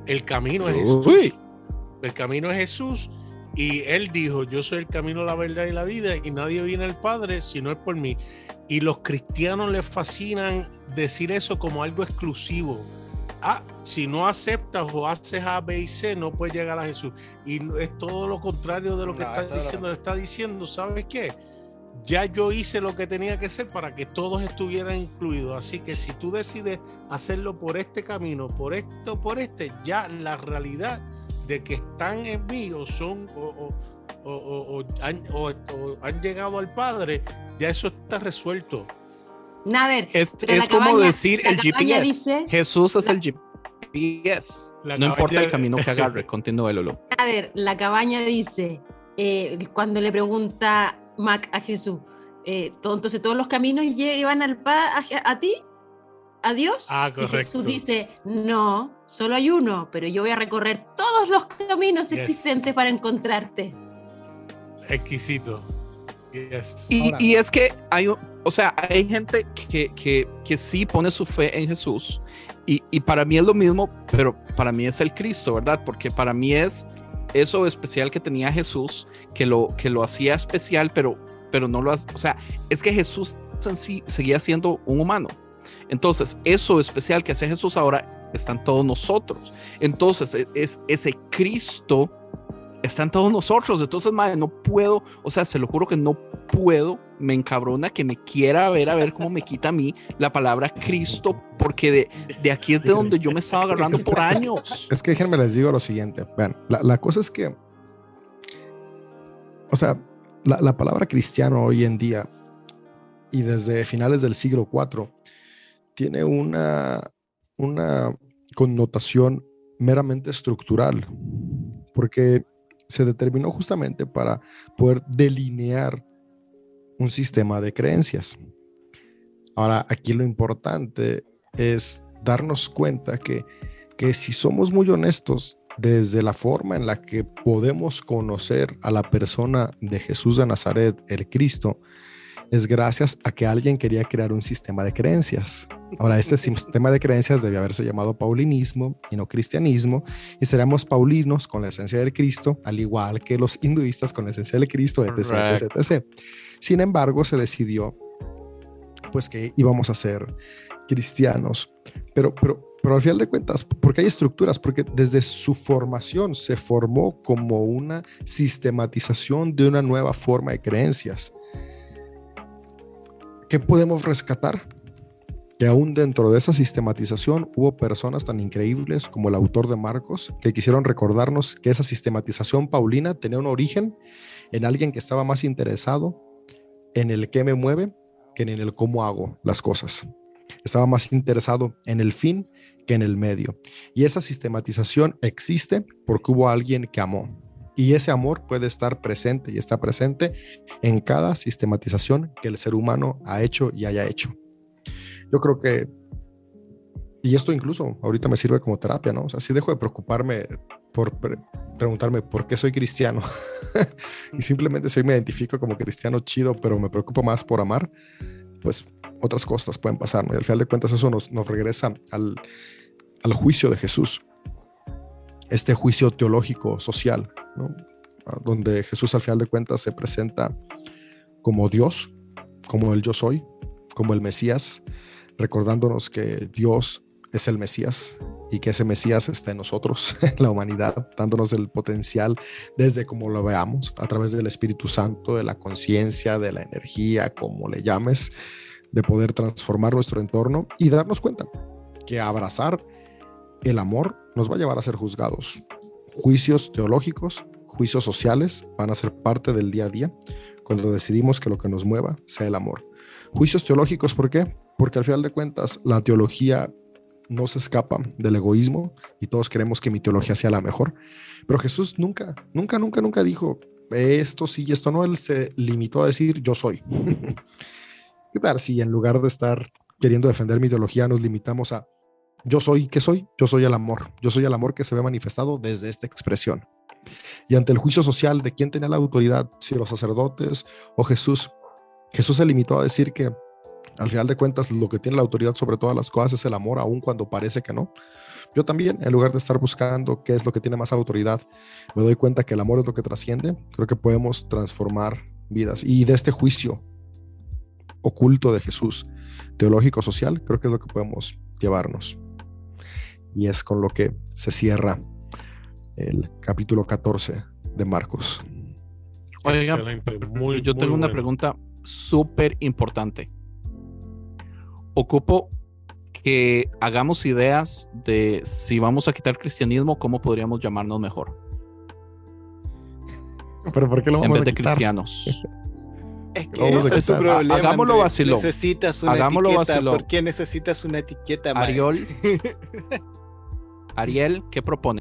El camino es Jesús. Uy, El camino es Jesús y él dijo, yo soy el camino, la verdad y la vida y nadie viene al Padre si no es por mí. Y los cristianos les fascinan decir eso como algo exclusivo. Ah, si no aceptas o haces A, B y C, no puedes llegar a Jesús. Y es todo lo contrario de lo que No, está diciendo. Está diciendo, ¿sabes qué? Ya yo hice lo que tenía que hacer para que todos estuvieran incluidos. Así que si tú decides hacerlo por este camino, por esto, por este, ya la realidad de que están en mí o son o, o- o- o- o han, o- o han llegado al Padre, ya eso está resuelto. A ver, es, como cabaña- decir el GPS. dice- Jesús es la- el GPS. La no importa el camino que agarre, continúe Lolo. a ver, la cabaña dice, eh, cuando le pregunta Mac a Jesús, eh, to- entonces todos los caminos llevan al pa a, a ti, a Dios. Ah, Y. Jesús dice, no, solo hay uno, pero yo voy a recorrer todos los caminos Yes. existentes para encontrarte. Exquisito. Yes. Y, y es que hay, o sea, hay gente que, que, que sí pone su fe en Jesús y, y para mí es lo mismo, pero para mí es el Cristo, ¿verdad? Porque para mí es eso especial que tenía Jesús, que lo, que lo hacía especial, pero, pero no lo hace, o sea, es que Jesús en sí seguía siendo un humano. Entonces, eso especial que hace Jesús ahora está en todos nosotros. Entonces, e- es ese Cristo está en todos nosotros. Entonces, madre, no puedo, o sea, se lo juro que no puedo, me encabrona que me quiera ver a ver cómo me quita a mí la palabra Cristo, porque de, de aquí es de donde yo me estaba agarrando por años. Es que déjenme les digo lo siguiente. Vean, la, la cosa es que, o sea, la, la palabra cristiano hoy en día y desde finales del siglo IV tiene una, una connotación meramente estructural, porque se determinó justamente para poder delinear un sistema de creencias. Ahora, aquí lo importante es darnos cuenta que, que si somos muy honestos, desde la forma en la que podemos conocer a la persona de Jesús de Nazaret, el Cristo, es gracias a que alguien quería crear un sistema de creencias. Ahora, este sistema de creencias debe haberse llamado paulinismo y no cristianismo, y seremos paulinos con la esencia del Cristo, al igual que los hinduistas con la esencia del Cristo, etc. etc, etc. Sin embargo, se decidió pues que íbamos a ser cristianos, pero, pero, pero al final de cuentas, porque hay estructuras, porque desde su formación se formó como una sistematización de una nueva forma de creencias. ¿Qué podemos rescatar? Que aún dentro de esa sistematización hubo personas tan increíbles como el autor de Marcos que quisieron recordarnos que esa sistematización paulina tenía un origen en alguien que estaba más interesado en el qué me mueve que en el cómo hago las cosas. estaba más interesado en el fin que en el medio. Y esa sistematización existe porque hubo alguien que amó. Y ese amor puede estar presente y está presente en cada sistematización que el ser humano ha hecho y haya hecho. Yo creo que, y esto incluso ahorita me sirve como terapia, ¿no? O sea, si dejo de preocuparme por pre- preguntarme por qué soy cristiano y simplemente si me identifico como cristiano chido, pero me preocupo más por amar, pues otras cosas pueden pasar, ¿no? Y al final de cuentas eso nos, nos regresa al, al juicio de Jesús, este juicio teológico, social, ¿no? Donde Jesús al final de cuentas se presenta como Dios, como el yo soy, como el Mesías, recordándonos que Dios es el Mesías y que ese Mesías está en nosotros, en la humanidad, dándonos el potencial desde como lo veamos, a través del Espíritu Santo, de la conciencia, de la energía, como le llames, de poder transformar nuestro entorno y darnos cuenta que abrazar el amor nos va a llevar a ser juzgados. Juicios teológicos, juicios sociales van a ser parte del día a día cuando decidimos que lo que nos mueva sea el amor. Juicios teológicos, ¿por qué? Porque al final de cuentas la teología no se escapa del egoísmo y todos queremos que mi teología sea la mejor. Pero Jesús nunca, nunca, nunca, nunca dijo esto sí y esto no. Él se limitó a decir yo soy. ¿Qué tal si en lugar de estar queriendo defender mi ideología nos limitamos a yo soy, ¿qué soy? Yo soy el amor. Yo soy el amor que se ve manifestado desde esta expresión. Y ante el juicio social de quién tenía la autoridad, si los sacerdotes o Jesús, Jesús se limitó a decir que al final de cuentas lo que tiene la autoridad sobre todas las cosas es el amor, aun cuando parece que no. Yo también, en lugar de estar buscando qué es lo que tiene más autoridad, me doy cuenta que el amor es lo que trasciende. Creo que podemos transformar vidas. Y de este juicio oculto de Jesús, teológico, social, creo que es lo que podemos llevarnos. Y es con lo que se cierra el capítulo 14 de Marcos. Oiga, muy, yo muy tengo una bueno. pregunta súper importante. Ocupo que hagamos ideas de si vamos a quitar cristianismo, cómo podríamos llamarnos mejor Pero ¿por qué lo en vamos vez a de quitar? cristianos. Es que Vamos ese es tu problema. Hagámoslo vacilón. Necesitas una Hagámoslo etiqueta. vacilón. ¿Por qué necesitas una etiqueta, mae? Ariel, Ariel, ¿qué propone?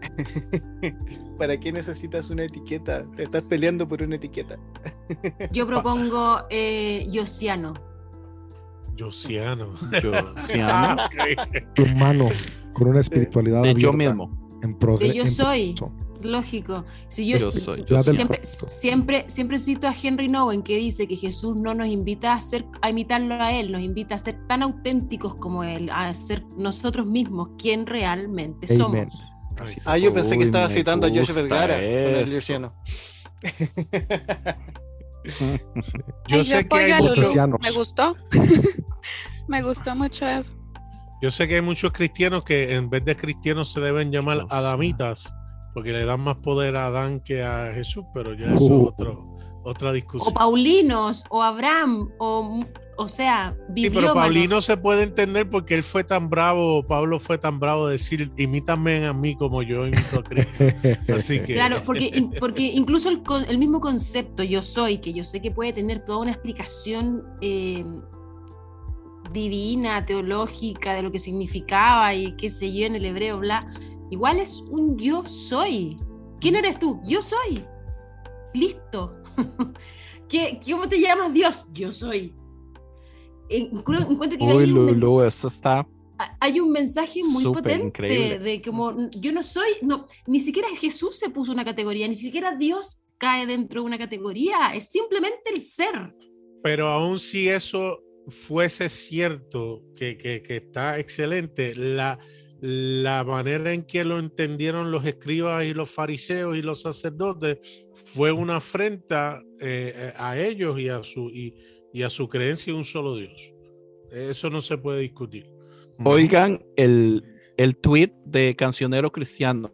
¿Para qué necesitas una etiqueta? Te estás peleando por una etiqueta. Yo propongo eh, Yosiano. Ah, ok. Humano, con una espiritualidad De yo mismo. En pro De de- yo en soy. Lógico. Si yo, Yo soy. Del siempre, siempre, siempre cito a Henry Nowen que dice que Jesús no nos invita a ser, a imitarlo a él, nos invita a ser tan auténticos como él, a ser nosotros mismos quien realmente Amen. somos. Ay, Ah, yo pensé que estaba citando a gusta Vergara con. Yo Ay, sé que hay muchos. Me gustó. Me gustó mucho eso. yo sé que hay muchos cristianos que en vez de cristianos se deben llamar adamitas porque le dan más poder a Adán que a Jesús, pero ya eso Uh. es otro, otra O discusión. Paulinos, o Abraham, o, o sea, Sí, pero. Paulino se puede entender porque él fue tan bravo, Pablo fue tan bravo de decir, imítame a mí como yo imito a Cristo. Así que Claro, porque, porque incluso el, el mismo concepto yo soy, que yo sé que puede tener toda una explicación eh, divina, teológica de lo que significaba y qué sé yo en el hebreo, bla, igual es un yo soy. ¿Quién eres tú? Yo soy. Listo. ¿Qué, ¿Cómo te llamas Dios? Yo soy. Encu- Encuentro que Uy, hay un Lulu, esto está. a- hay un mensaje muy Súper potente increíble. de como yo no soy, no, ni siquiera Jesús se puso una categoría, ni siquiera Dios cae dentro de una categoría, es simplemente el ser. Pero aún si eso fuese cierto, que, que- que está excelente, la, la manera en que lo entendieron los escribas y los fariseos y los sacerdotes fue una afrenta eh, eh, a ellos y a, su, y, y a su creencia en un solo Dios. Eso no se puede discutir. Oigan el, el tweet de Cancionero Cristiano.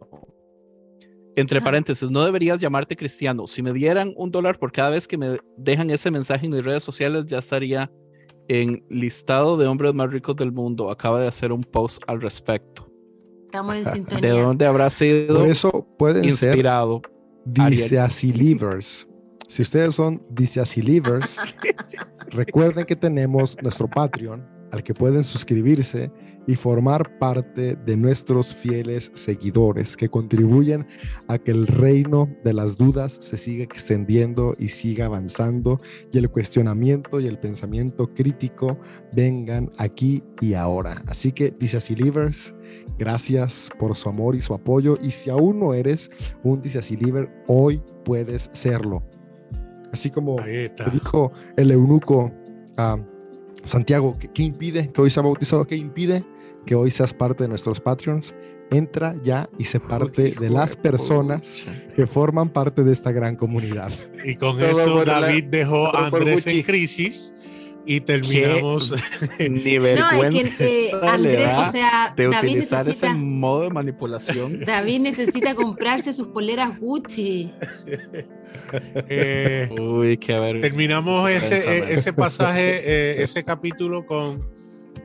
Entre paréntesis, no deberías llamarte cristiano. Si me dieran un dólar por cada vez que me dejan ese mensaje en mis redes sociales, ya estaría en listado de hombres más ricos del mundo. Acaba de hacer un post al respecto. Estamos en ¿De sintonía. dónde habrá sido Por eso pueden ser inspirado? Ariel. dice así livers. si ustedes son Livers, recuerden que tenemos nuestro Patreon al que pueden suscribirse y formar parte de nuestros fieles seguidores que contribuyen a que el reino de las dudas se siga extendiendo y siga avanzando y el cuestionamiento y el pensamiento crítico vengan aquí y ahora. Así que dice así, Livers, gracias por su amor y su apoyo y si aún no eres un dice así, Liver, hoy puedes serlo. Así como dijo el eunuco a Santiago, ¿qué, impide que hoy sea bautizado? ¿Qué impide que hoy seas parte de nuestros Patreons? Entra ya y se parte de las personas que forman parte de esta gran comunidad. Y con eso David dejó a Andrés en crisis y terminamos ni vergüenza o sea, de David utilizar necesita, ese modo de manipulación. David necesita comprarse sus poleras Gucci. Eh, Uy, qué ver. Terminamos ese, e, ese pasaje, eh, ese capítulo con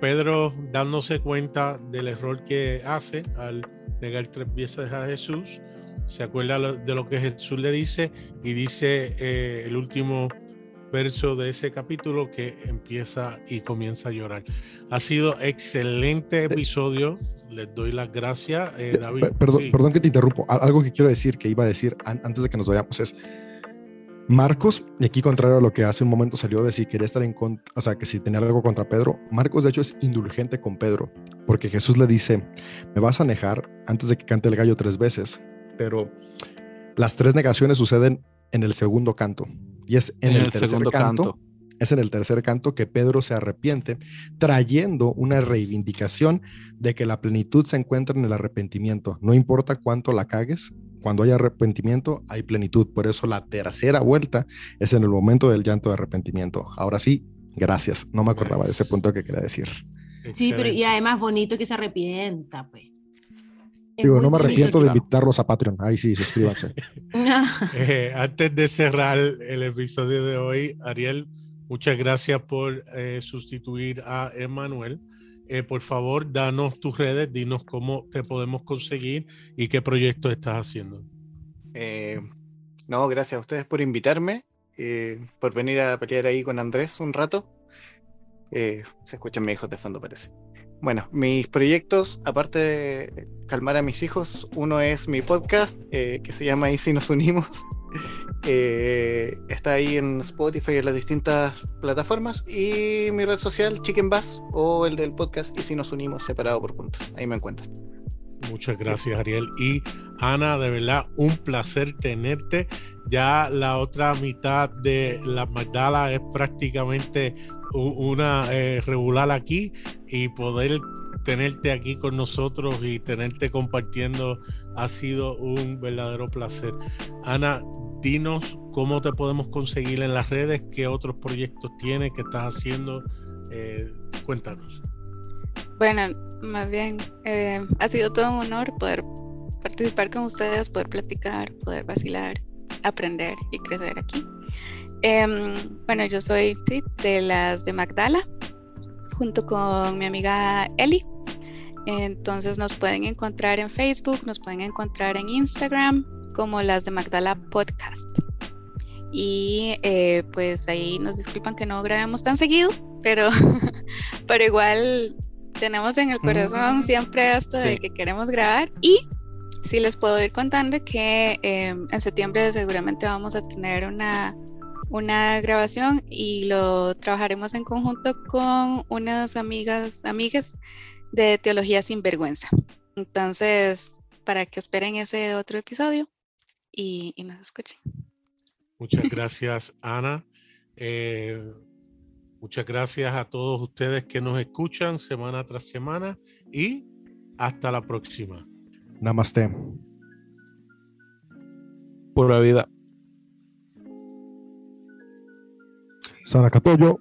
Pedro dándose cuenta del error que hace al negar tres veces a Jesús. Se acuerda de lo que Jesús le dice y dice eh, el último verso de ese capítulo que empieza y comienza a llorar. Ha sido excelente episodio. Les doy las gracias, eh, David. Perdón, perdón que te interrumpo. Algo que quiero decir, que iba a decir antes de que nos vayamos es, Marcos, y aquí contrario a lo que hace un momento salió de si quería estar en contra, o sea, que si tenía algo contra Pedro, Marcos de hecho es indulgente con Pedro, porque Jesús le dice, me vas a negar antes de que cante el gallo tres veces, pero las tres negaciones suceden en el segundo canto. Y es en, el, tercer canto, Es en el tercer canto que Pedro se arrepiente, trayendo una reivindicación de que la plenitud se encuentra en el arrepentimiento. No importa cuánto la cagues, cuando hay arrepentimiento hay plenitud. Por eso la tercera vuelta es en el momento del llanto de arrepentimiento. Ahora sí, gracias. No me acordaba de ese punto que quería decir. Sí, pero y además bonito que se arrepienta, pues no me arrepiento de invitarlos a Patreon. Ahí sí, suscríbanse. Eh, antes de cerrar el episodio de hoy, Ariel, muchas gracias por eh, sustituir a Emanuel. Eh, por favor, danos tus redes, dinos cómo te podemos conseguir y qué proyecto estás haciendo. no, gracias a ustedes por invitarme, por venir a pelear ahí con Andrés un rato. se escuchan mis hijos de fondo, parece. Bueno, mis proyectos, aparte de calmar a mis hijos, uno es mi podcast eh, que se llama Y si nos unimos. Eh, está ahí en Spotify y en las distintas plataformas. Y mi red social, Chicken Bass, o el del podcast Y si nos unimos, separado por puntos. Ahí me encuentran. Muchas gracias, Ariel. Y Ana, de verdad, un placer tenerte. Ya la otra mitad de la Magdala es prácticamente una eh, regular aquí y poder tenerte aquí con nosotros y tenerte compartiendo ha sido un verdadero placer. Ana, dinos cómo te podemos conseguir en las redes, qué otros proyectos tienes, qué estás haciendo. Eh, cuéntanos. Bueno, más bien, eh, ha sido todo un honor poder participar con ustedes, poder platicar, poder vacilar, aprender y crecer aquí. Em, bueno, yo soy de las de Magdala, junto con mi amiga Eli. Entonces nos pueden encontrar en Facebook, nos pueden encontrar en Instagram como las de Magdala Podcast. Y eh, pues ahí nos disculpan que no grabemos tan seguido, pero, pero igual tenemos en el corazón siempre esto de que queremos grabar. Y sí les puedo ir contando que em, en septiembre seguramente vamos a tener una una grabación y lo trabajaremos en conjunto con unas amigas, amigas de Teología sin Vergüenza. Entonces, para que esperen ese otro episodio y, nos escuchen. Muchas gracias, Ana. Eh, muchas gracias a todos ustedes que nos escuchan semana tras semana y hasta la próxima. Namaste. Pura vida. Saracatoyo.